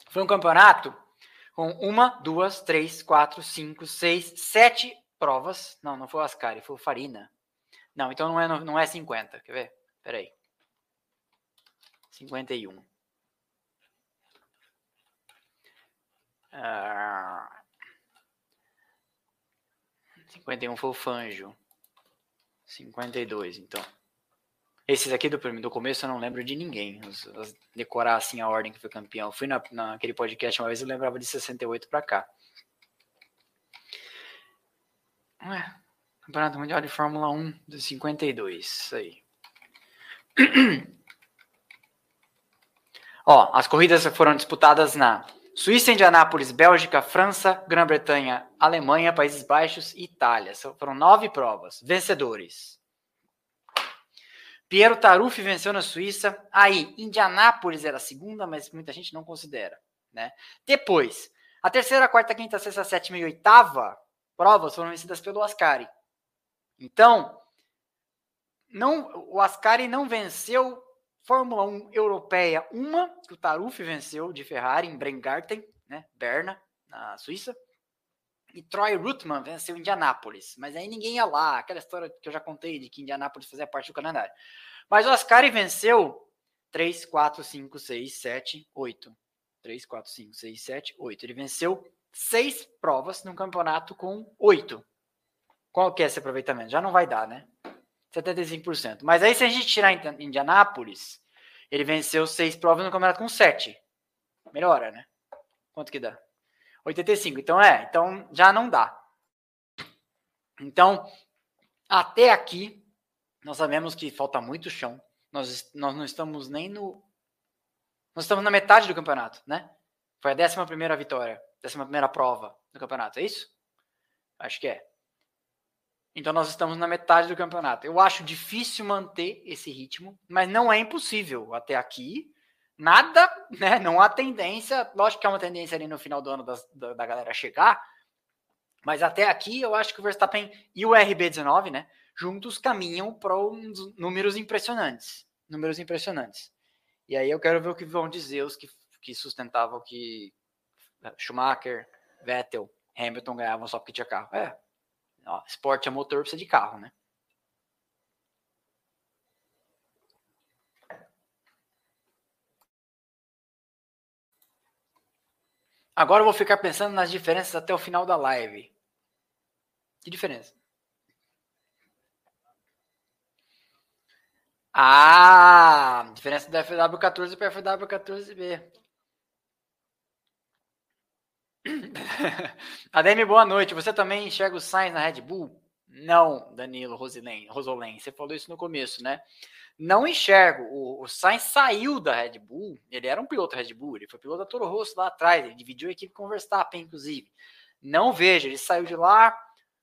Foi um campeonato com uma, duas, três, quatro, cinco, seis, sete provas. Não, não foi o Ascari, foi o Farina. Não, então não é, não é 50. Quer ver? Peraí. 51. Ah, 51 foi o Fanjo. 52, então. Esses aqui do, do começo eu não lembro de ninguém. Os, os decorar assim a ordem que foi campeão. Fui na, naquele podcast uma vez eu lembrava de 68 para cá. Campeonato Mundial de Fórmula 1 de 52. Isso aí. Ó, as corridas foram disputadas na Suíça, Indianápolis, Bélgica, França, Grã-Bretanha, Alemanha, Países Baixos e Itália. Foram nove provas. Vencedores. Piero Taruffi venceu na Suíça. Aí, Indianápolis era a segunda, mas muita gente não considera. Né? Depois, a terceira, quarta, quinta, sexta, sétima e oitava provas foram vencidas pelo Ascari. Então, não, o Ascari não venceu Fórmula 1 europeia, uma que o Taruffi venceu de Ferrari em Brengarten, né, Berna, na Suíça. E Troy Ruttmann venceu Indianápolis. Mas aí ninguém ia lá. Aquela história que eu já contei de que Indianápolis fazia parte do calendário. Mas o Ascari venceu 3, 4, 5, 6, 7, 8. 3, 4, 5, 6, 7, 8. Ele venceu seis provas no campeonato com 8. Qual que é esse aproveitamento? Já não vai dar, né? 75%. Mas aí, se a gente tirar Indianápolis, ele venceu seis provas no campeonato com 7. Melhora, né? Quanto que dá? 85. Então, é. Então, já não dá. Então, até aqui, nós sabemos que falta muito chão. Nós, nós não estamos nem no. Nós estamos na metade do campeonato, né? Foi a 11 primeira vitória, 11 primeira prova do campeonato, é isso? Acho que é. Então nós estamos na metade do campeonato. Eu acho difícil manter esse ritmo, mas não é impossível. Até aqui, nada, né? Não há tendência. Lógico que há uma tendência ali no final do ano das, da, da, galera chegar, mas até aqui eu acho que o Verstappen e o RB19, né? Juntos caminham para uns números impressionantes. Números impressionantes. E aí eu quero ver o que vão dizer os que, que sustentavam que Schumacher, Vettel, Hamilton ganhavam só porque tinha carro. É, esporte a motor precisa de carro, né? Agora eu vou ficar pensando nas diferenças até o final da live. Que diferença? Ah, diferença da FW14 para FW14B. Ademir, boa noite. Você também enxerga o Sainz na Red Bull? Não, Danilo Rosolém. Você falou isso no começo, né? Não enxergo. O, o Sainz saiu da Red Bull. Ele era um piloto Red Bull. Ele foi piloto da Toro Rosso lá atrás. Ele dividiu a equipe com o Verstappen, inclusive. Não vejo. Ele saiu de lá.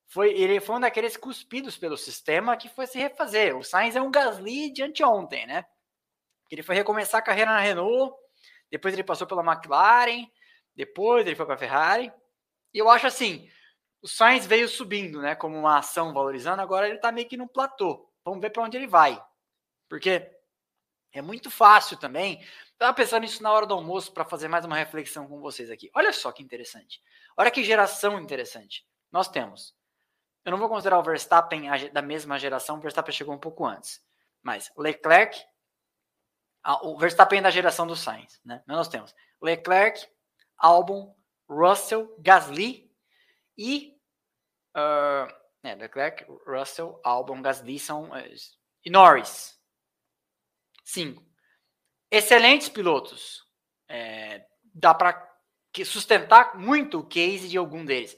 Foi, ele foi um daqueles cuspidos pelo sistema que foi se refazer. O Sainz é um Gasly de anteontem, né? Ele foi recomeçar a carreira na Renault. Depois ele passou pela McLaren depois ele foi para a Ferrari. E eu acho assim, o Sainz veio subindo, né, como uma ação valorizando, agora ele está meio que no platô. Vamos ver para onde ele vai. Porque é muito fácil também. Estava pensando nisso na hora do almoço para fazer mais uma reflexão com vocês aqui. Olha só que interessante. Olha que geração interessante. Nós temos. Eu não vou considerar o Verstappen da mesma geração, o Verstappen chegou um pouco antes. Mas Leclerc, o Verstappen é da geração do Sainz, né? Nós temos Leclerc, Albon, Russell, Gasly e uh, é, Leclerc, Russell, Albon, Gasly são uh, e Norris. Cinco. Excelentes pilotos. É, dá para sustentar muito o case de algum deles.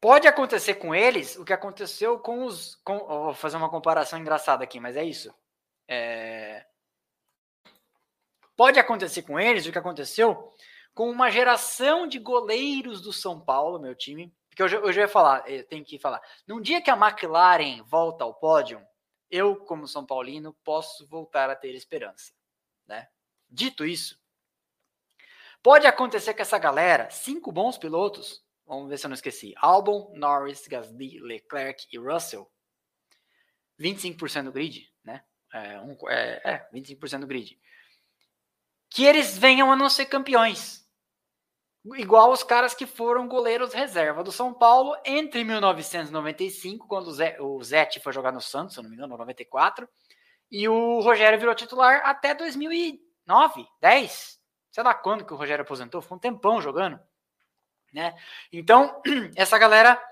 Pode acontecer com eles o que aconteceu com os. Com, vou fazer uma comparação engraçada aqui, mas é isso. É, pode acontecer com eles o que aconteceu com uma geração de goleiros do São Paulo, meu time. Porque eu já, eu ia falar, eu tenho que falar. Num dia que a McLaren volta ao pódio, eu, como São Paulino, posso voltar a ter esperança. Né? Dito isso, pode acontecer que essa galera, cinco bons pilotos, vamos ver se eu não esqueci: Albon, Norris, Gasly, Leclerc e Russell, 25% do grid, né? É, um, é, é 25% do grid. Que eles venham a não ser campeões igual os caras que foram goleiros reserva do São Paulo entre 1995, quando o Zete foi jogar no Santos, se não me engano, 94, e o Rogério virou titular até 2009, 10. Sei lá quando que o Rogério aposentou, foi um tempão jogando, né? Então, essa galera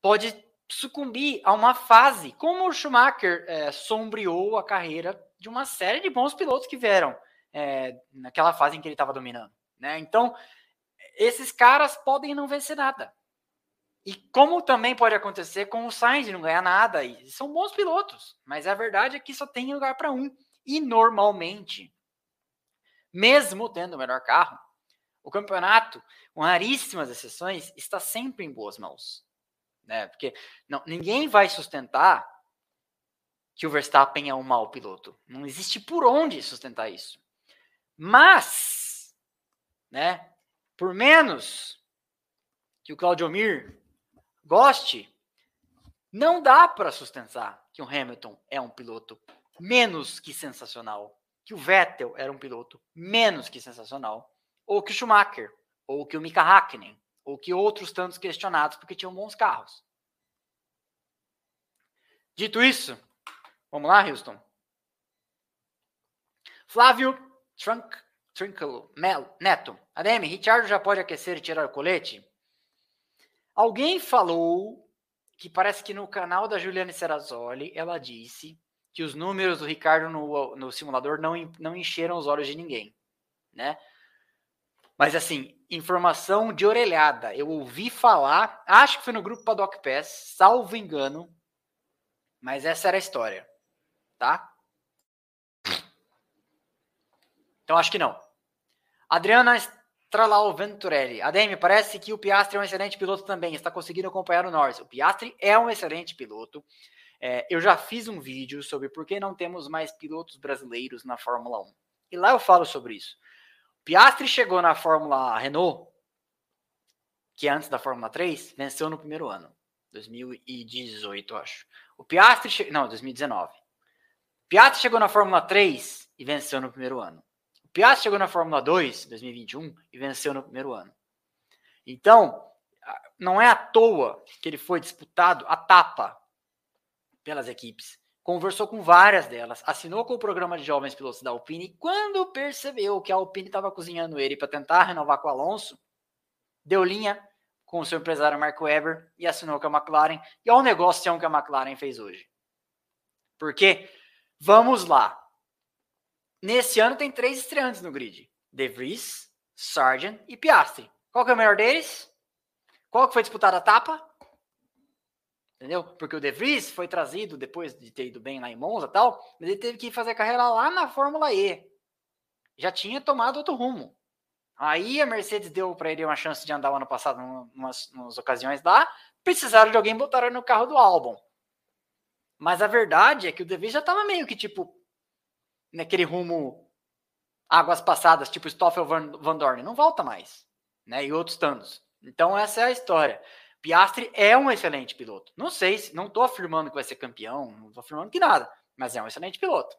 pode sucumbir a uma fase, como o Schumacher é, sombreou a carreira de uma série de bons pilotos que vieram é, naquela fase em que ele estava dominando. Né? Então, esses caras podem não vencer nada. E como também pode acontecer com o Sainz não ganhar nada, e são bons pilotos, mas a verdade é que só tem lugar para um. E normalmente, mesmo tendo o melhor carro, o campeonato, com raríssimas exceções, está sempre em boas mãos. Né? Porque não, ninguém vai sustentar que o Verstappen é um mau piloto. Não existe por onde sustentar isso. Mas, né, por menos que o Claudio Mir goste, não dá para sustentar que o Hamilton é um piloto menos que sensacional, que o Vettel era um piloto menos que sensacional, ou que o Schumacher, ou que o Mika Hakkinen, ou que outros tantos questionados porque tinham bons carros. Dito isso, vamos lá, Houston. Flávio Trunk, Trinkle Mel, Neto. ADM, Richard já pode aquecer e tirar o colete? Alguém falou que parece que no canal da Juliane Serrazoli ela disse que os números do Ricardo no, no simulador não, não encheram os olhos de ninguém, né? Mas assim, informação de orelhada. Eu ouvi falar, acho que foi no grupo Paddock Pass, salvo engano, mas essa era a história, tá? Então acho que não. Adriana Tralau Venturelli. ADM, parece que o Piastri é um excelente piloto também. Está conseguindo acompanhar o Norris. O Piastri é um excelente piloto. É, eu já fiz um vídeo sobre por que não temos mais pilotos brasileiros na Fórmula 1. E lá eu falo sobre isso. O Piastri chegou na Fórmula Renault, que é antes da Fórmula 3, venceu no primeiro ano. 2018, acho. O Piastri. Che... Não, 2019. O Piastri chegou na Fórmula 3 e venceu no primeiro ano. Piastri chegou na Fórmula 2 em 2021 e venceu no primeiro ano. Então, não é à toa que ele foi disputado a tapa pelas equipes. Conversou com várias delas, assinou com o programa de jovens pilotos da Alpine e quando percebeu que a Alpine estava cozinhando ele para tentar renovar com o Alonso, deu linha com o seu empresário Mark Webber e assinou com a McLaren. E é o negócio que a McLaren fez hoje. Porque, vamos lá, Nesse ano tem três estreantes no grid: De Vries, Sargent e Piastri. Qual que é o melhor deles? Qual que foi disputada a etapa? Entendeu? Porque o De Vries foi trazido depois de ter ido bem lá em Monza e tal, mas ele teve que fazer carreira lá na Fórmula E. Já tinha tomado outro rumo. Aí a Mercedes deu para ele uma chance de andar o ano passado umas, umas ocasiões lá. Precisaram de alguém botar no carro do álbum. Mas a verdade é que o De Vries já estava meio que tipo, naquele rumo águas passadas, tipo Stoffel Van, Van Dorn, não volta mais, né? E outros tantos. Então essa é a história. Piastri é um excelente piloto. Não sei, se, não estou afirmando que vai ser campeão, não estou afirmando que nada, mas é um excelente piloto.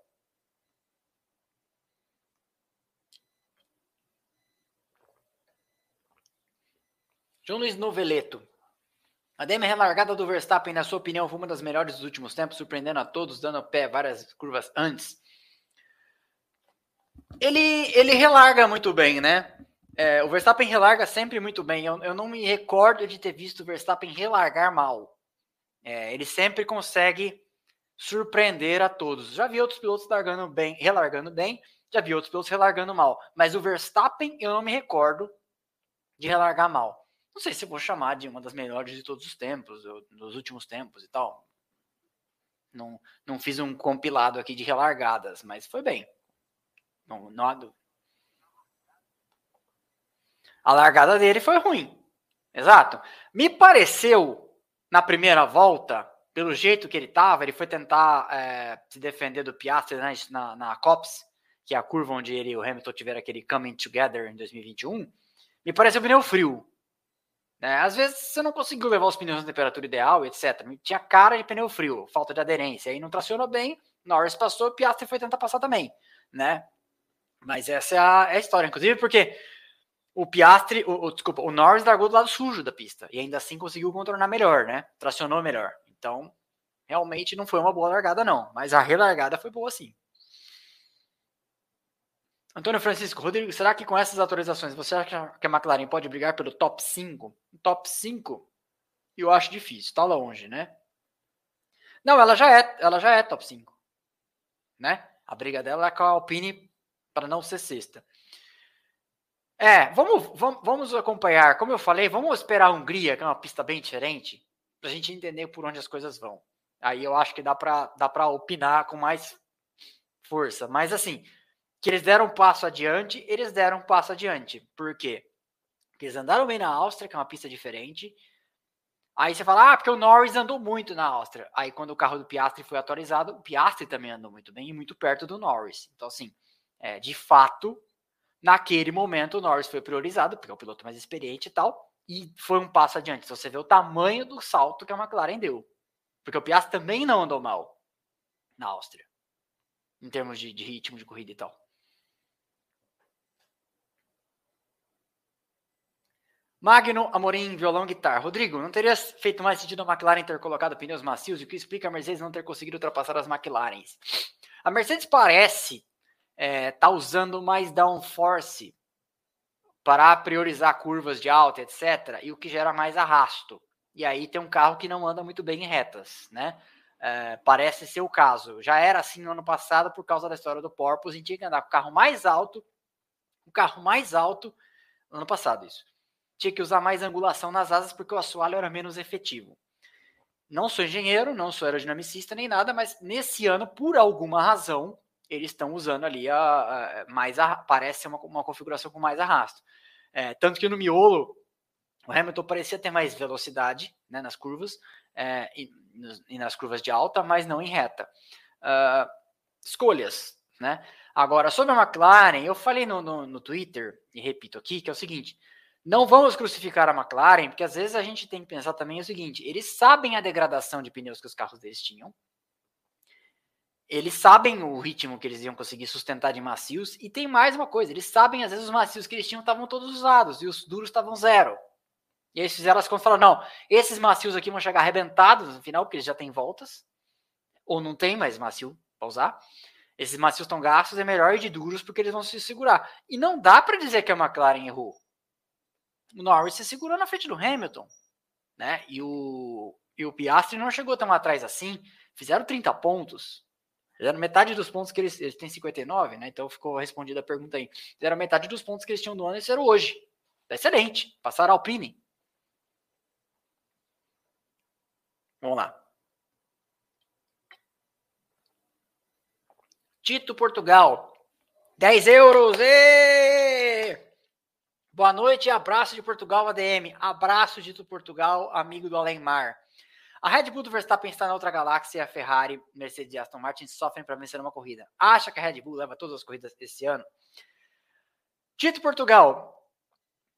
João Luiz Noveleto. A DM relargada do Verstappen, na sua opinião, foi uma das melhores dos últimos tempos, surpreendendo a todos, dando pé várias curvas antes. Ele, ele relarga muito bem, né? É, o Verstappen relarga sempre muito bem. Eu, eu, não me recordo de ter visto o Verstappen relargar mal. É, ele sempre consegue surpreender a todos. Já vi outros pilotos largando bem, relargando bem, já vi outros pilotos relargando mal. Mas o Verstappen eu não me recordo de relargar mal. Não sei se vou chamar de uma das melhores de todos os tempos, dos últimos tempos e tal. Não, não fiz um compilado aqui de relargadas, mas foi bem. Não, não. A largada dele foi ruim. Exato. Me pareceu, na primeira volta, pelo jeito que ele estava, ele foi tentar é, se defender do Piastri né, na, na COPS, que é a curva onde ele e o Hamilton tiveram aquele coming together em 2021. Me pareceu pneu frio. Né? Às vezes você não conseguiu levar os pneus na temperatura ideal, etc. Tinha cara de pneu frio, falta de aderência. Aí não tracionou bem, Norris passou, Piastri foi tentar passar também. Né? Mas essa é a, é a história, inclusive porque o Piastri, o, o, desculpa, o Norris largou do lado sujo da pista e ainda assim conseguiu contornar melhor, né? Tracionou melhor. Então, realmente não foi uma boa largada, não. Mas a relargada foi boa sim. Antônio Francisco, Rodrigo, será que com essas atualizações você acha que a McLaren pode brigar pelo top 5? Top 5? eu acho difícil, tá longe, né? Não, ela já é, ela já é top 5. Né? A briga dela é com a Alpine para não ser sexta. É, vamos, vamos, vamos acompanhar. Como eu falei, vamos esperar a Hungria, que é uma pista bem diferente, para a gente entender por onde as coisas vão. Aí eu acho que dá para dá para opinar com mais força. Mas assim, que eles deram um passo adiante, eles deram um passo adiante. Por quê? Porque eles andaram bem na Áustria, que é uma pista diferente. Aí você fala, ah, porque o Norris andou muito na Áustria. Aí quando o carro do Piastri foi atualizado, o Piastri também andou muito bem e muito perto do Norris. Então, assim, é, de fato, naquele momento o Norris foi priorizado, porque é o piloto mais experiente e tal, e foi um passo adiante. Então você vê o tamanho do salto que a McLaren deu. Porque o Piastri também não andou mal na Áustria, em termos de, de ritmo de corrida e tal. Magno, Amorim, violão, guitarra. Rodrigo, não teria feito mais sentido a McLaren ter colocado pneus macios? O que explica a Mercedes não ter conseguido ultrapassar as McLarens? A Mercedes parece é, tá usando mais downforce para priorizar curvas de alta, etc. E o que gera mais arrasto. E aí tem um carro que não anda muito bem em retas, né? É, parece ser o caso. Já era assim no ano passado por causa da história do Porpoise. A gente tinha que andar com o carro mais alto, o carro mais alto no ano passado, isso tinha que usar mais angulação nas asas porque o assoalho era menos efetivo. Não sou engenheiro, não sou aerodinamicista nem nada, mas nesse ano, por alguma razão, eles estão usando ali a, a mais a, parece uma, uma configuração com mais arrasto. É, tanto que no miolo o Hamilton parecia ter mais velocidade né, nas curvas é, e, e, nas curvas de alta, mas não em reta. Uh, escolhas, né? Agora, sobre a McLaren, eu falei no, no, no Twitter, e repito aqui, que é o seguinte: não vamos crucificar a McLaren, porque às vezes a gente tem que pensar também o seguinte: eles sabem a degradação de pneus que os carros deles tinham, eles sabem o ritmo que eles iam conseguir sustentar de macios, e tem mais uma coisa: eles sabem às vezes os macios que eles tinham estavam todos usados e os duros estavam zero. E eles fizeram as contas e falaram: não, esses macios aqui vão chegar arrebentados no final, porque eles já têm voltas, ou não tem mais macio para usar. Esses macios estão gastos, é melhor ir de duros porque eles vão se segurar. E não dá para dizer que a McLaren errou o Norris se segurou na frente do Hamilton, né? E o, e o Piastri não chegou tão atrás assim. Fizeram 30 pontos. Fizeram metade dos pontos que eles, eles têm 59, né? Então ficou respondida a pergunta aí. Fizeram metade dos pontos que eles tinham do ano e fizeram hoje. Tá excelente. Passaram a Alpine. Vamos lá. Tito Portugal. 10 euros. Êêê! Boa noite e abraço de Portugal, ADM. Abraço de Portugal, amigo do Além Mar. A Red Bull do Verstappen está na outra galáxia a Ferrari, Mercedes e Aston Martin sofrem para vencer uma corrida. Acha que a Red Bull leva todas as corridas esse ano? Tito Portugal,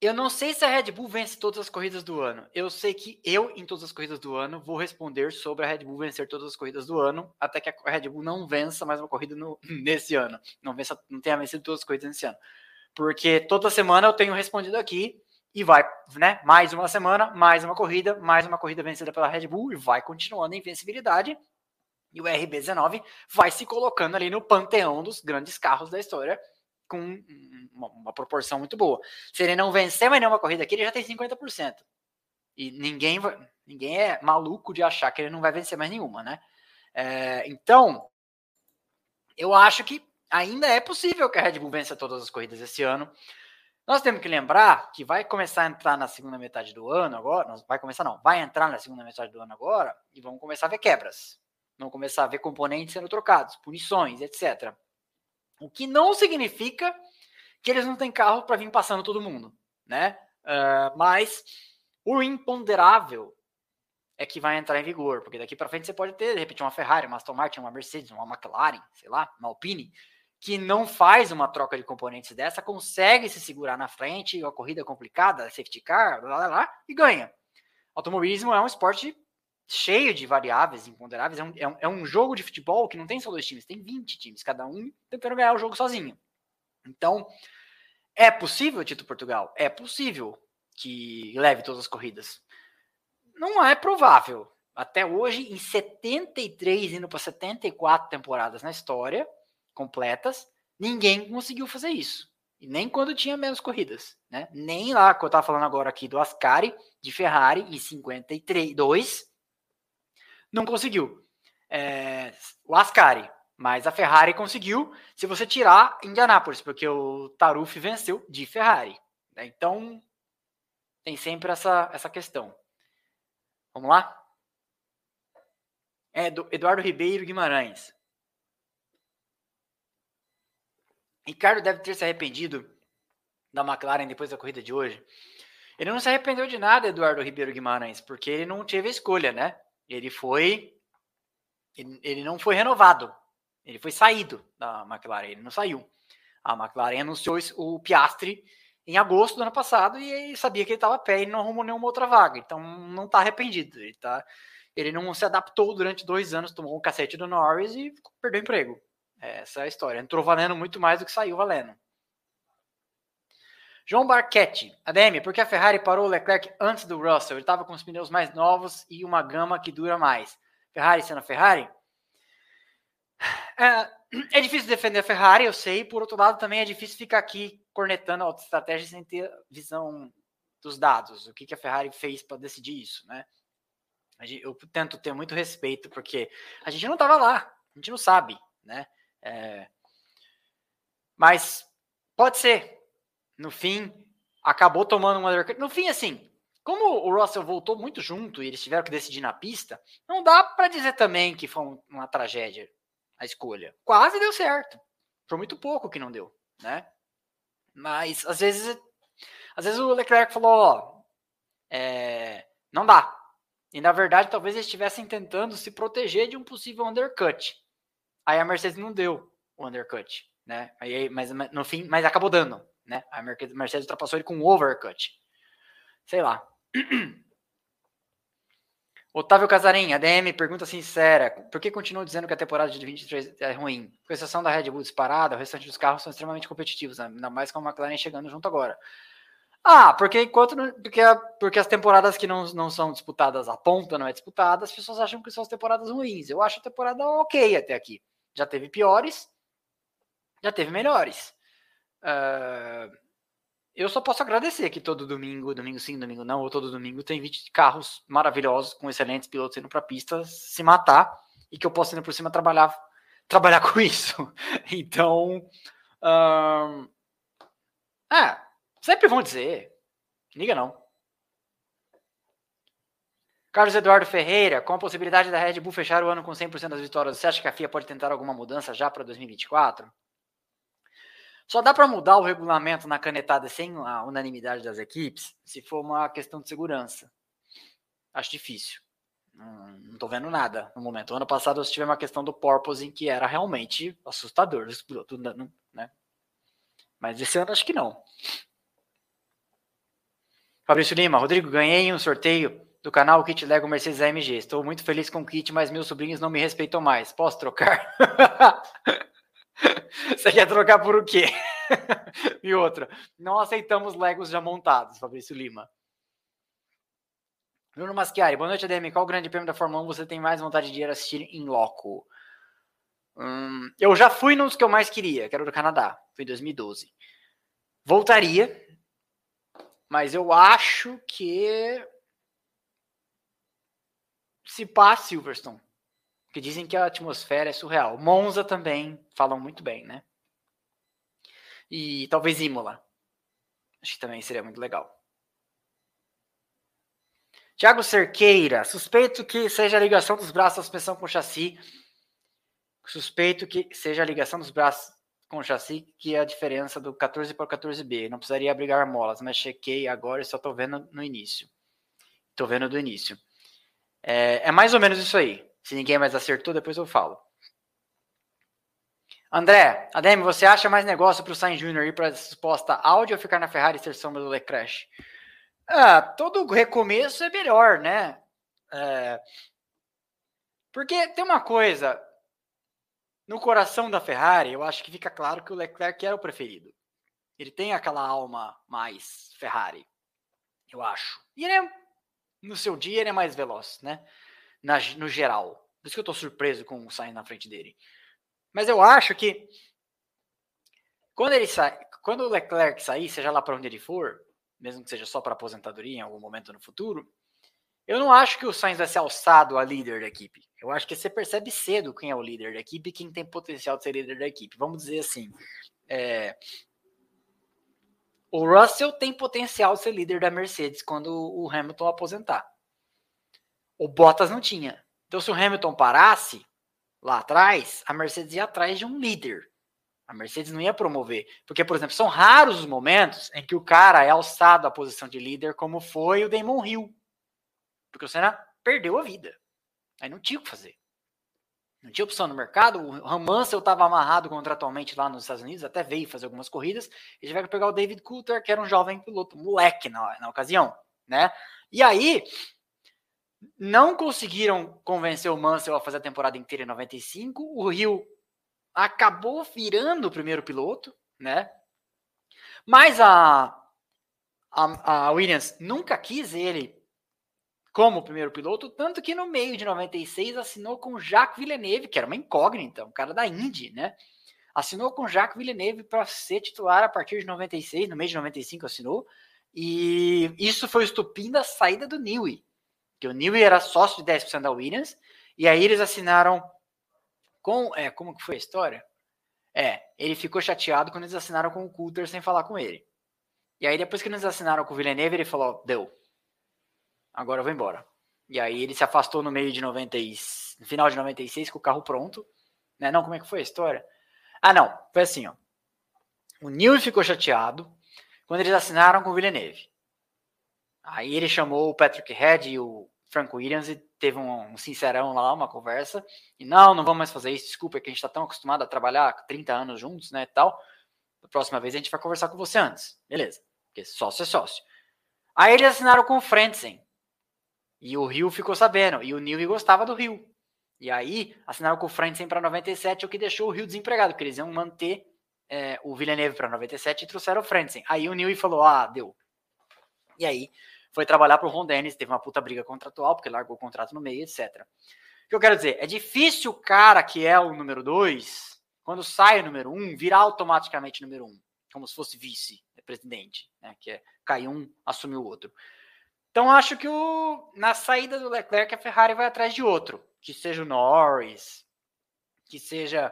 eu não sei se a Red Bull vence todas as corridas do ano. Eu sei que eu, em todas as corridas do ano, vou responder sobre a Red Bull vencer todas as corridas do ano, até que a Red Bull não vença mais uma corrida no, nesse ano. Não, vença, não tenha vencido todas as corridas nesse ano porque toda semana eu tenho respondido aqui e vai, né? Mais uma semana, mais uma corrida, mais uma corrida vencida pela Red Bull e vai continuando a invencibilidade. E o RB19 vai se colocando ali no panteão dos grandes carros da história com uma, uma proporção muito boa. Se ele não vencer mais nenhuma corrida aqui, ele já tem 50%. E ninguém, ninguém é maluco de achar que ele não vai vencer mais nenhuma, né? É, então, eu acho que ainda é possível que a Red Bull vença todas as corridas esse ano. Nós temos que lembrar que vai começar a entrar na segunda metade do ano agora, não vai começar não, vai entrar na segunda metade do ano agora e vamos começar a ver quebras. Vamos começar a ver componentes sendo trocados, punições, etc. O que não significa que eles não têm carro para vir passando todo mundo, né? Uh, mas o imponderável é que vai entrar em vigor, porque daqui para frente você pode ter, de repente, uma Ferrari, uma Aston Martin, uma Mercedes, uma McLaren, sei lá, uma Alpine, que não faz uma troca de componentes dessa, consegue se segurar na frente, a corrida complicada, safety car, lá, lá, lá, e ganha. Automobilismo é um esporte cheio de variáveis imponderáveis, é um, é um, é um jogo de futebol que não tem só dois times, tem 20 times, cada um tentando ganhar o jogo sozinho. Então, é possível, Tito Portugal? É possível que leve todas as corridas. Não é provável. Até hoje, em 73, indo para 74 temporadas na história, completas, ninguém conseguiu fazer isso. E nem quando tinha menos corridas, né? Nem lá, que eu tava falando agora aqui do Ascari, de Ferrari, em 52, não conseguiu. É, o Ascari, mas a Ferrari conseguiu, se você tirar Indianápolis, porque o Taruf venceu de Ferrari. Né? Então, tem sempre essa, essa questão. Vamos lá? É, do Eduardo Ribeiro Guimarães. Ricardo deve ter se arrependido da McLaren depois da corrida de hoje. Ele não se arrependeu de nada, Eduardo Ribeiro Guimarães, porque ele não teve escolha, né? Ele foi. Ele, não foi renovado. Ele foi saído da McLaren, ele não saiu. A McLaren anunciou o Piastri em agosto do ano passado e sabia que ele estava a pé e não arrumou nenhuma outra vaga. Então não está arrependido. Ele, tá, ele não se adaptou durante dois anos, tomou um cacete do Norris e perdeu o emprego. Essa é a história. Entrou valendo muito mais do que saiu valendo. João Barquete, ADM, por que a Ferrari parou o Leclerc antes do Russell? Ele estava com os pneus mais novos e uma gama que dura mais. Ferrari sendo a Ferrari? É, é, difícil defender a Ferrari, eu sei. Por outro lado, também é difícil ficar aqui cornetando a estratégia sem ter visão dos dados. O que, que a Ferrari fez para decidir isso, né? Eu tento ter muito respeito, porque a gente não estava lá, a gente não sabe, né? É... Mas pode ser. No fim, acabou tomando um undercut. No fim, assim, como o Russell voltou muito junto e eles tiveram que decidir na pista, não dá para dizer também que foi uma tragédia a escolha. Quase deu certo. Foi muito pouco que não deu, né? Mas às vezes, às vezes o Leclerc falou, ó, é, não dá. E na verdade, talvez eles estivessem tentando se proteger de um possível undercut. Aí a Mercedes não deu o undercut, né? Aí, mas no fim, mas acabou dando, né? A Mercedes ultrapassou ele com um overcut. Sei lá. Otávio Casarim, ADM, pergunta sincera. Por que continuam dizendo que a temporada de 23 é ruim? Com exceção da Red Bull disparada, o restante dos carros são extremamente competitivos, né? ainda mais com a McLaren chegando junto agora. Ah, porque enquanto porque, porque as temporadas que não, não são disputadas a ponta não é disputada, as pessoas acham que são as temporadas ruins. Eu acho a temporada ok até aqui. Já teve piores, já teve melhores. Uh, eu só posso agradecer que todo domingo, domingo sim, domingo não, ou todo domingo tem 20 carros maravilhosos com excelentes pilotos indo para a pista se matar e que eu posso indo por cima trabalhar trabalhar com isso. Então, uh, é, sempre vão dizer, liga não. Carlos Eduardo Ferreira, com a possibilidade da Red Bull fechar o ano com 100% das vitórias, você acha que a FIA pode tentar alguma mudança já para 2024? Só dá para mudar o regulamento na canetada sem a unanimidade das equipes se for uma questão de segurança. Acho difícil. Não estou vendo nada no momento. Ano passado nós tivemos uma questão do porpoise em que era realmente assustador. Né? Mas esse ano acho que não. Fabrício Lima, Rodrigo, ganhei um sorteio do canal Kit Lego Mercedes AMG. Estou muito feliz com o kit, mas meus sobrinhos não me respeitam mais. Posso trocar? Você quer trocar por o quê? e outra, não aceitamos Legos já montados, Fabrício Lima. Bruno Maschiari, boa noite, ADM. Qual grande prêmio da Fórmula 1 você tem mais vontade de ir assistir em loco? Hum, eu já fui nos que eu mais queria, que era do Canadá. Foi em 2012. Voltaria, mas eu acho que se passa Silverstone. Que dizem que a atmosfera é surreal. Monza também falam muito bem, né? E talvez Imola. Acho que também seria muito legal. Tiago Cerqueira, suspeito que seja a ligação dos braços da suspensão com chassi. Suspeito que seja a ligação dos braços com o chassi que é a diferença do 14 para o 14B. Não precisaria abrigar molas, mas chequei agora e só estou vendo no início. Estou vendo do início. É, é mais ou menos isso aí. Se ninguém mais acertou, depois eu falo. André, Adem, você acha mais negócio para o Sainz Jr. ir para a suposta Audi ou ficar na Ferrari e ser sombra do Leclerc? Ah, todo recomeço é melhor, né? É... Porque tem uma coisa, no coração da Ferrari, eu acho que fica claro que o Leclerc era o preferido. Ele tem aquela alma mais Ferrari, eu acho. E ele é no seu dia ele é mais veloz, né? Na, no geral. Por isso que eu tô surpreso com o Sainz na frente dele. Mas eu acho que quando ele sai, quando o Leclerc sair, seja lá para onde ele for, mesmo que seja só para aposentadoria em algum momento no futuro, eu não acho que o Sainz vai ser alçado a líder da equipe. Eu acho que você percebe cedo quem é o líder da equipe e quem tem potencial de ser líder da equipe. Vamos dizer assim. É... O Russell tem potencial de ser líder da Mercedes quando o Hamilton aposentar. O Bottas não tinha. Então, se o Hamilton parasse lá atrás, a Mercedes ia atrás de um líder. A Mercedes não ia promover. Porque, por exemplo, são raros os momentos em que o cara é alçado à posição de líder, como foi o Damon Hill porque o Senna perdeu a vida. Aí não tinha o que fazer. Não tinha opção no mercado. O Mansell estava amarrado contratualmente lá nos Estados Unidos, até veio fazer algumas corridas. Eles tiveram que pegar o David Coulter, que era um jovem piloto, moleque na, na ocasião, né? E aí, não conseguiram convencer o Mansell a fazer a temporada inteira em 95. O Rio acabou virando o primeiro piloto, né? Mas a, a, a Williams nunca quis ele como primeiro piloto, tanto que no meio de 96 assinou com Jacques Villeneuve, que era uma incógnita, um cara da Indy, né? Assinou com Jacques Villeneuve para ser titular a partir de 96, no mês de 95 assinou, e isso foi o estupim da saída do Newey, que o Newey era sócio de 10% da Williams, e aí eles assinaram com, é, como que foi a história? É, ele ficou chateado quando eles assinaram com o Coulter sem falar com ele. E aí depois que eles assinaram com o Villeneuve, ele falou, deu, agora eu vou embora. E aí ele se afastou no meio de 90 e, no final de 96 com o carro pronto, né? Não, como é que foi a história? Ah, não, foi assim, ó. O Newey ficou chateado quando eles assinaram com o Villeneuve. Aí ele chamou o Patrick Head e o Frank Williams e teve um, um, sincerão lá, uma conversa. E não, não vamos mais fazer isso, desculpa, é que a gente está tão acostumado a trabalhar 30 anos juntos, né, tal. Da próxima vez a gente vai conversar com você antes. Beleza, porque sócio é sócio. Aí eles assinaram com o Frentzen. E o Rio ficou sabendo. E o Newey gostava do Rio. E aí, assinaram com o Frentzen para 97, o que deixou o Rio desempregado, porque eles iam manter é, o Villeneuve para 97 e trouxeram o Frentzen. Aí o Newey falou: ah, deu. E aí, foi trabalhar para o Ron Dennis, teve uma puta briga contratual, porque largou o contrato no meio, etc. O que eu quero dizer? É difícil o cara que é o número 2, quando sai o número 1, um, virar automaticamente número 1, um, como se fosse vice-presidente, né, que é cai um, assume o outro. Então acho que o, na saída do Leclerc a Ferrari vai atrás de outro, que seja o Norris, que seja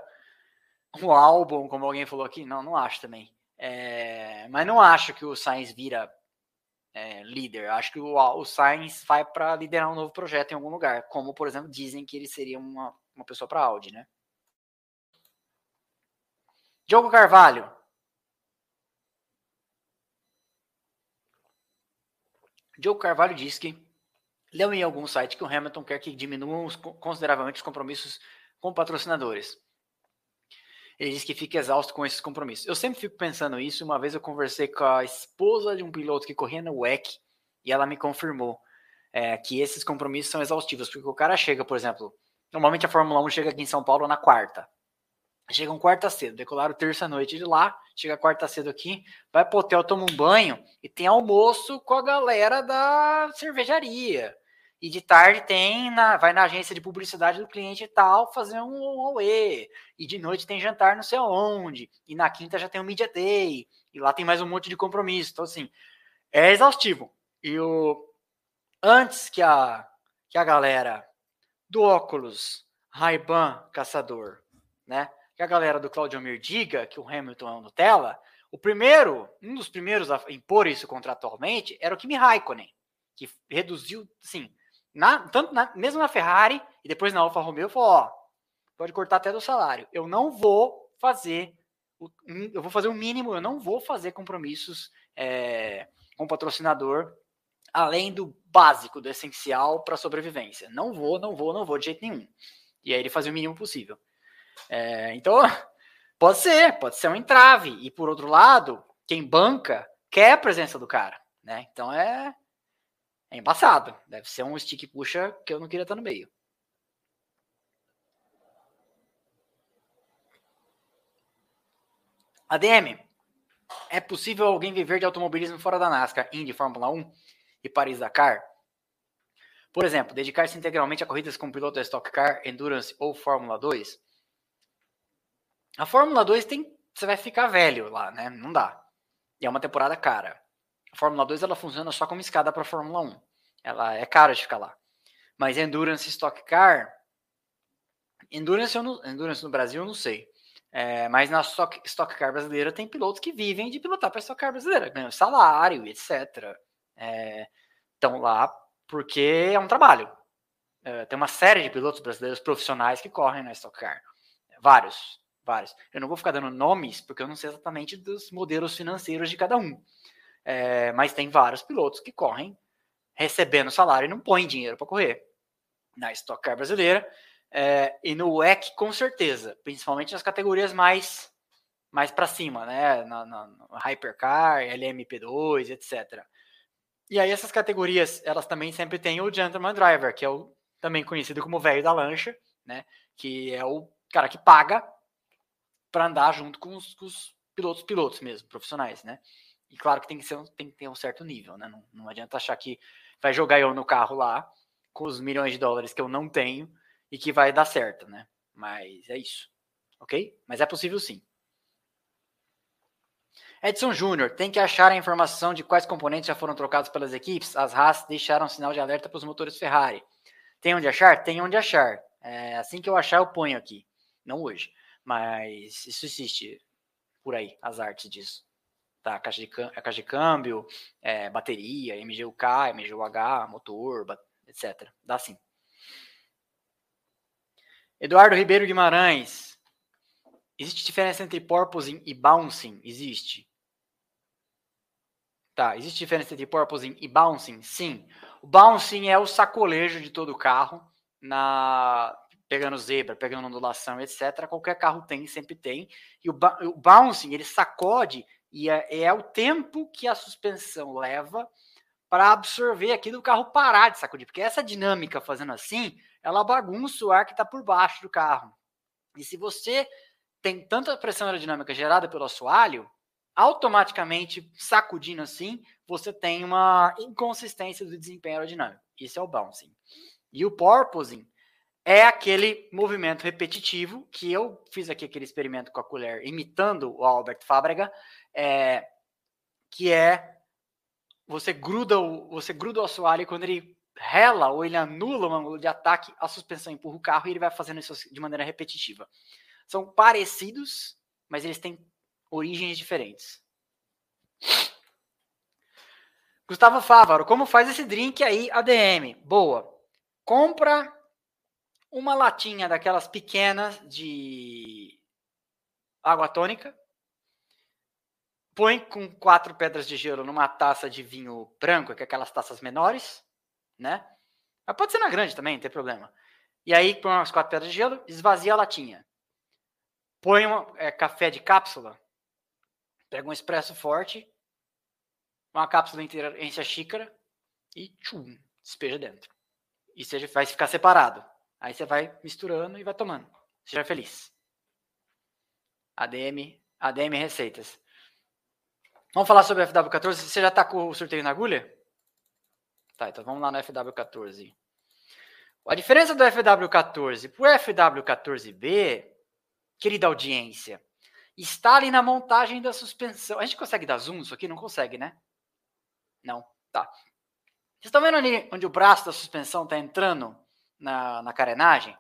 o Albon, como alguém falou aqui. Não, não acho também. É, mas não acho que o Sainz vira é, líder. Acho que o, o Sainz vai para liderar um novo projeto em algum lugar, como por exemplo dizem que ele seria uma, uma pessoa para Audi, né? Diogo Carvalho, Joe Carvalho diz que leu em algum site que o Hamilton quer que diminuam consideravelmente os compromissos com patrocinadores. Ele diz que fica exausto com esses compromissos. Eu sempre fico pensando isso. Uma vez eu conversei com a esposa de um piloto que corria no WEC e ela me confirmou é, que esses compromissos são exaustivos, porque o cara chega, por exemplo, normalmente a Fórmula 1 chega aqui em São Paulo na quarta. Chegam quarta cedo, decolaram terça-noite de lá, chega quarta cedo aqui, vai pro hotel, toma um banho e tem almoço com a galera da cervejaria. E de tarde tem, na, vai na agência de publicidade do cliente e tal, fazer um OE. E de noite tem jantar não sei onde. E na quinta já tem um Media Day. E lá tem mais um monte de compromisso. Então, assim, é exaustivo. E o, antes que a, que a galera do óculos Ray-Ban Caçador, né? Que a galera do Claudio Mir diga que o Hamilton é um Nutella, o primeiro, um dos primeiros a impor isso contratualmente era o Kimi Raikkonen, que reduziu, assim, na, tanto na, mesmo na Ferrari e depois na Alfa Romeo, falou, ó, pode cortar até do salário. Eu não vou fazer, eu vou fazer o mínimo, eu não vou fazer compromissos é, com patrocinador além do básico, do essencial para sobrevivência. Não vou, não vou, não vou de jeito nenhum. E aí ele fazia o mínimo possível. É, então, pode ser, pode ser um entrave. E por outro lado, quem banca quer a presença do cara, né? Então é, é embaçado. Deve ser um stick puxa que eu não queria estar no meio. ADM, é possível alguém viver de automobilismo fora da NASCAR, Indy, Fórmula 1 e Paris-Dakar? Por exemplo, dedicar-se integralmente a corridas com piloto Stock Car, Endurance ou Fórmula 2? A Fórmula 2 tem. Você vai ficar velho lá, né? Não dá. E é uma temporada cara. A Fórmula 2 ela funciona só como escada para a Fórmula 1. Ela é cara de ficar lá. Mas Endurance Stock Car, Endurance, no, Endurance no Brasil eu não sei. É, mas na Stock, Stock Car brasileira tem pilotos que vivem de pilotar para Stock Car brasileira, ganham salário, etc. Estão é, lá porque é um trabalho. É, tem uma série de pilotos brasileiros profissionais que correm na Stock Car. Vários, vários. Eu não vou ficar dando nomes, porque eu não sei exatamente dos modelos financeiros de cada um. É, mas tem vários pilotos que correm recebendo salário e não põem dinheiro para correr. Na Stock Car brasileira é, e no WEC, com certeza, principalmente nas categorias mais mais para cima, né? Na, na, no Hypercar, LMP2, etc. E aí essas categorias, elas também sempre têm o Gentleman Driver, que é o também conhecido como velho da lancha, né? Que é o cara que paga para andar junto com os, com os, pilotos, pilotos mesmo, profissionais, né? E claro que tem que, ser, tem que ter um certo nível, né? Não, não adianta achar que vai jogar eu no carro lá com os milhões de dólares que eu não tenho e que vai dar certo, né? Mas é isso, ok? Mas é possível sim. Edson Júnior, tem que achar a informação de quais componentes já foram trocados pelas equipes. As Haas deixaram sinal de alerta para os motores Ferrari. Tem onde achar? Tem onde achar. É, assim que eu achar, eu ponho aqui. Não hoje. Mas isso existe por aí, as artes disso. Tá, caixa de, a caixa de câmbio, é, bateria, MGUK, MGUH, motor, etc. Dá sim. Eduardo Ribeiro Guimarães. Existe diferença entre porpoising e bouncing? Existe. Tá, existe diferença entre porpoising e bouncing? Sim. O bouncing é o sacolejo de todo o carro na pegando zebra, pegando ondulação, etc. Qualquer carro tem, sempre tem. E o, o bouncing, ele sacode e é, é, o tempo que a suspensão leva para absorver aqui do carro parar de sacudir. Porque essa dinâmica fazendo assim, ela bagunça o ar que está por baixo do carro. E se você tem tanta pressão aerodinâmica gerada pelo assoalho, automaticamente sacudindo assim, você tem uma inconsistência do desempenho aerodinâmico. Isso é o bouncing. E o porpoising é aquele movimento repetitivo que eu fiz aqui aquele experimento com a colher, imitando o Albert Fábrega, é, que é você gruda o você gruda o assoalho e quando ele rela ou ele anula o ângulo de ataque, a suspensão empurra o carro e ele vai fazendo isso de maneira repetitiva. São parecidos, mas eles têm origens diferentes. Gustavo Fávaro, como faz esse drink aí, ADM? Boa. Compra uma latinha daquelas pequenas de água tônica, põe com quatro pedras de gelo numa taça de vinho branco, que é aquelas taças menores, né? Mas pode ser na grande também, não tem problema. E aí põe umas quatro pedras de gelo, esvazia a latinha. Põe um é, café de cápsula, pega um expresso forte, uma cápsula inteira, enche a xícara e tchum, despeja dentro. E vai ficar separado. Aí você vai misturando e vai tomando. Seja feliz. ADM, ADM Receitas. Vamos falar sobre o FW14. Você já está com o sorteio na agulha? Tá, então vamos lá no FW14. A diferença do FW14 para o FW14B, querida audiência, está ali na montagem da suspensão. A gente consegue dar zoom isso aqui? Não consegue, né? Não. Tá. Vocês estão vendo ali onde o braço da suspensão está entrando na, na carenagem.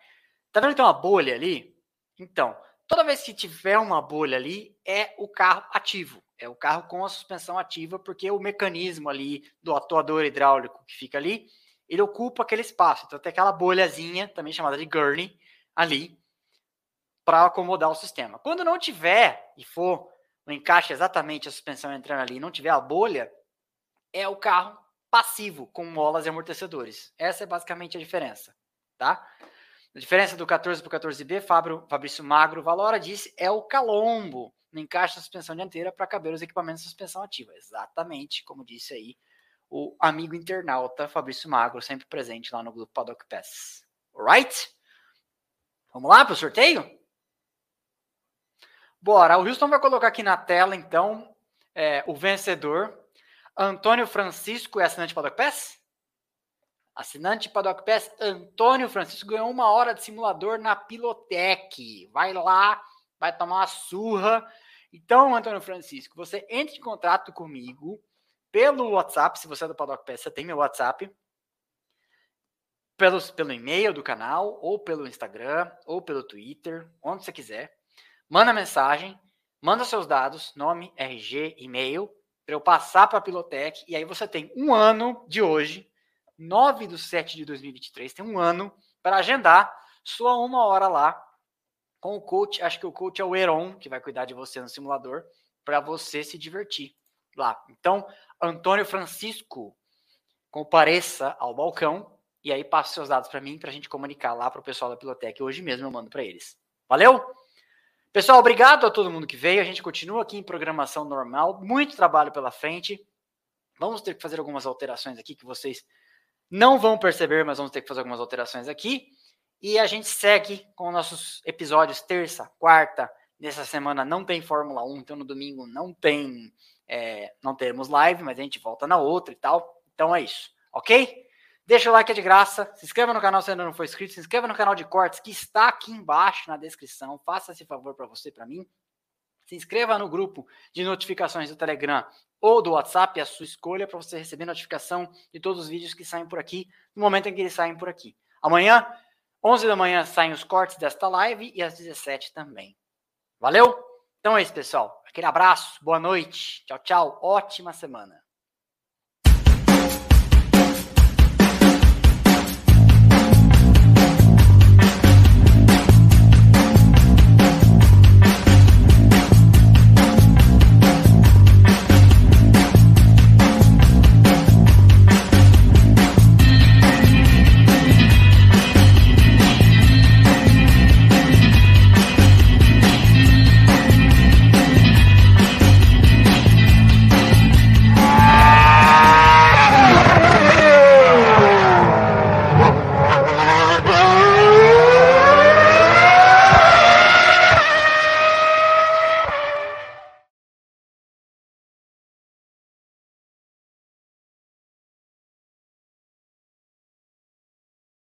Tá vendo que tem uma bolha ali? Então, toda vez que tiver uma bolha ali, é o carro ativo. É o carro com a suspensão ativa, porque o mecanismo ali do atuador hidráulico que fica ali, ele ocupa aquele espaço. Então tem aquela bolhazinha, também chamada de gurney, ali, para acomodar o sistema. Quando não tiver e for no encaixe exatamente a suspensão entrando ali, não tiver a bolha, é o carro passivo com molas e amortecedores. Essa é basicamente a diferença tá? A diferença do 14 para o 14B, Fábio, Fabrício Magro Valora disse, é o calombo no encaixe da suspensão dianteira para caber os equipamentos de suspensão ativa. Exatamente como disse aí o amigo internauta Fabrício Magro, sempre presente lá no grupo Paddock Pass. Alright? Vamos lá para o sorteio? Bora, o Houston vai colocar aqui na tela, então, é, o vencedor. Antônio Francisco é assinante Paddock Pass? Assinante Paddock Pass, Antônio Francisco ganhou uma hora de simulador na Pilotec. Vai lá, vai tomar uma surra Então, Antônio Francisco, você entre em contato comigo pelo WhatsApp, se você é do Paddock Pass, você tem meu WhatsApp, pelo, pelo e-mail do canal, ou pelo Instagram, ou pelo Twitter, onde você quiser. Manda mensagem, manda seus dados, nome, RG, e-mail, para eu passar para a Pilotec, e aí você tem um ano de hoje, 9 de 7 de 2023, tem um ano para agendar sua uma hora lá com o coach. Acho que o coach é o Heron, que vai cuidar de você no simulador, para você se divertir lá. Então, Antônio Francisco, compareça ao balcão e aí passe seus dados para mim para a gente comunicar lá para o pessoal da Pilotec. Hoje mesmo eu mando para eles. Valeu? Pessoal, obrigado a todo mundo que veio. A gente continua aqui em programação normal, muito trabalho pela frente. Vamos ter que fazer algumas alterações aqui que vocês não vão perceber, mas vamos ter que fazer algumas alterações aqui. E a gente segue com nossos episódios terça, quarta. Nessa semana não tem Fórmula 1, então no domingo não tem é, não teremos live, mas a gente volta na outra e tal. Então é isso, ok? Deixa o like é de graça, se inscreva no canal se ainda não for inscrito, se inscreva no canal de cortes que está aqui embaixo na descrição. Faça esse favor para você, para mim. Se inscreva no grupo de notificações do Telegram ou do WhatsApp, a sua escolha para você receber notificação de todos os vídeos que saem por aqui, no momento em que eles saem por aqui. Amanhã, 11 da manhã, saem os cortes desta live e às 17 também. Valeu? Então é isso, pessoal. Aquele abraço, boa noite, tchau, tchau, ótima semana.